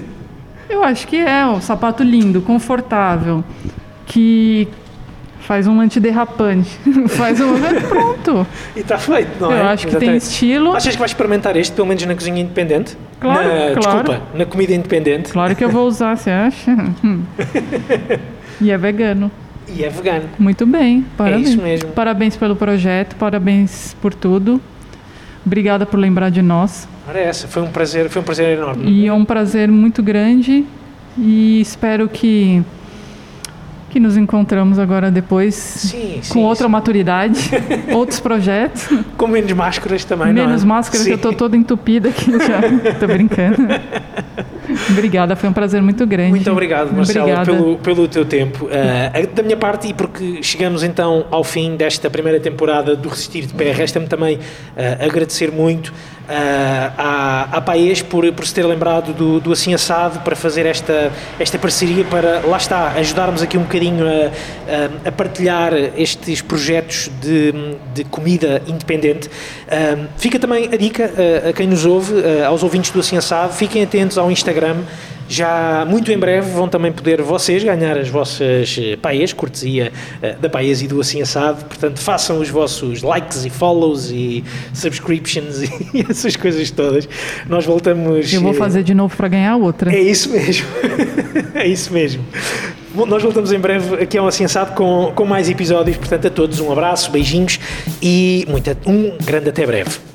(laughs) eu acho que é um sapato lindo, confortável, que faz um antiderrapante. (laughs) faz um. Pronto.
E está feito, não é?
eu acho que tem
Exatamente.
estilo.
Achas que vais experimentar este, pelo menos na cozinha independente?
Claro,
na,
claro.
Desculpa, na comida independente.
Claro que eu vou usar, você acha? (laughs) E é vegano.
E é vegano.
Muito bem, parabéns.
isso mesmo.
Parabéns pelo projeto, parabéns por tudo. Obrigada por lembrar de nós.
Ora é essa, foi um prazer, foi um prazer enorme.
E é um prazer muito grande e espero que que nos encontramos agora depois
Sim, sim.
com outra maturidade, (laughs) outros projetos,
Com menos máscaras também, não é?
menos máscara que eu
Sim.
tô toda entupida aqui já. tô brincando. (laughs) (laughs) Obrigada, foi um prazer muito grande.
Muito obrigado, Marcelo,
Obrigada.
pelo, pelo teu tempo. Uh, da minha parte, e porque chegamos então ao fim desta primeira temporada do Resistir de Pé, resta-me também uh, agradecer muito uh, à, à Paes por, por se ter lembrado do, do Assim Assado para fazer esta, esta parceria para, lá está, ajudarmos aqui um bocadinho a, a, a partilhar estes projetos de, de comida independente. Fica também a dica a quem nos ouve, aos ouvintes do Assim Assado, fiquem atentos ao Instagram. Já muito em breve vão também poder vocês ganhar as vossas eh, paes, cortesia eh, da paes e do Assim Assado. Portanto, façam os vossos likes e follows e subscriptions (laughs) e essas coisas todas. Nós voltamos.
Eu vou
eh,
fazer de novo para ganhar outra.
É isso mesmo. (laughs) é isso mesmo. Bom, nós voltamos em breve aqui ao Assim Assado com, com mais episódios. Portanto, a todos um abraço, beijinhos e muita, um grande até breve.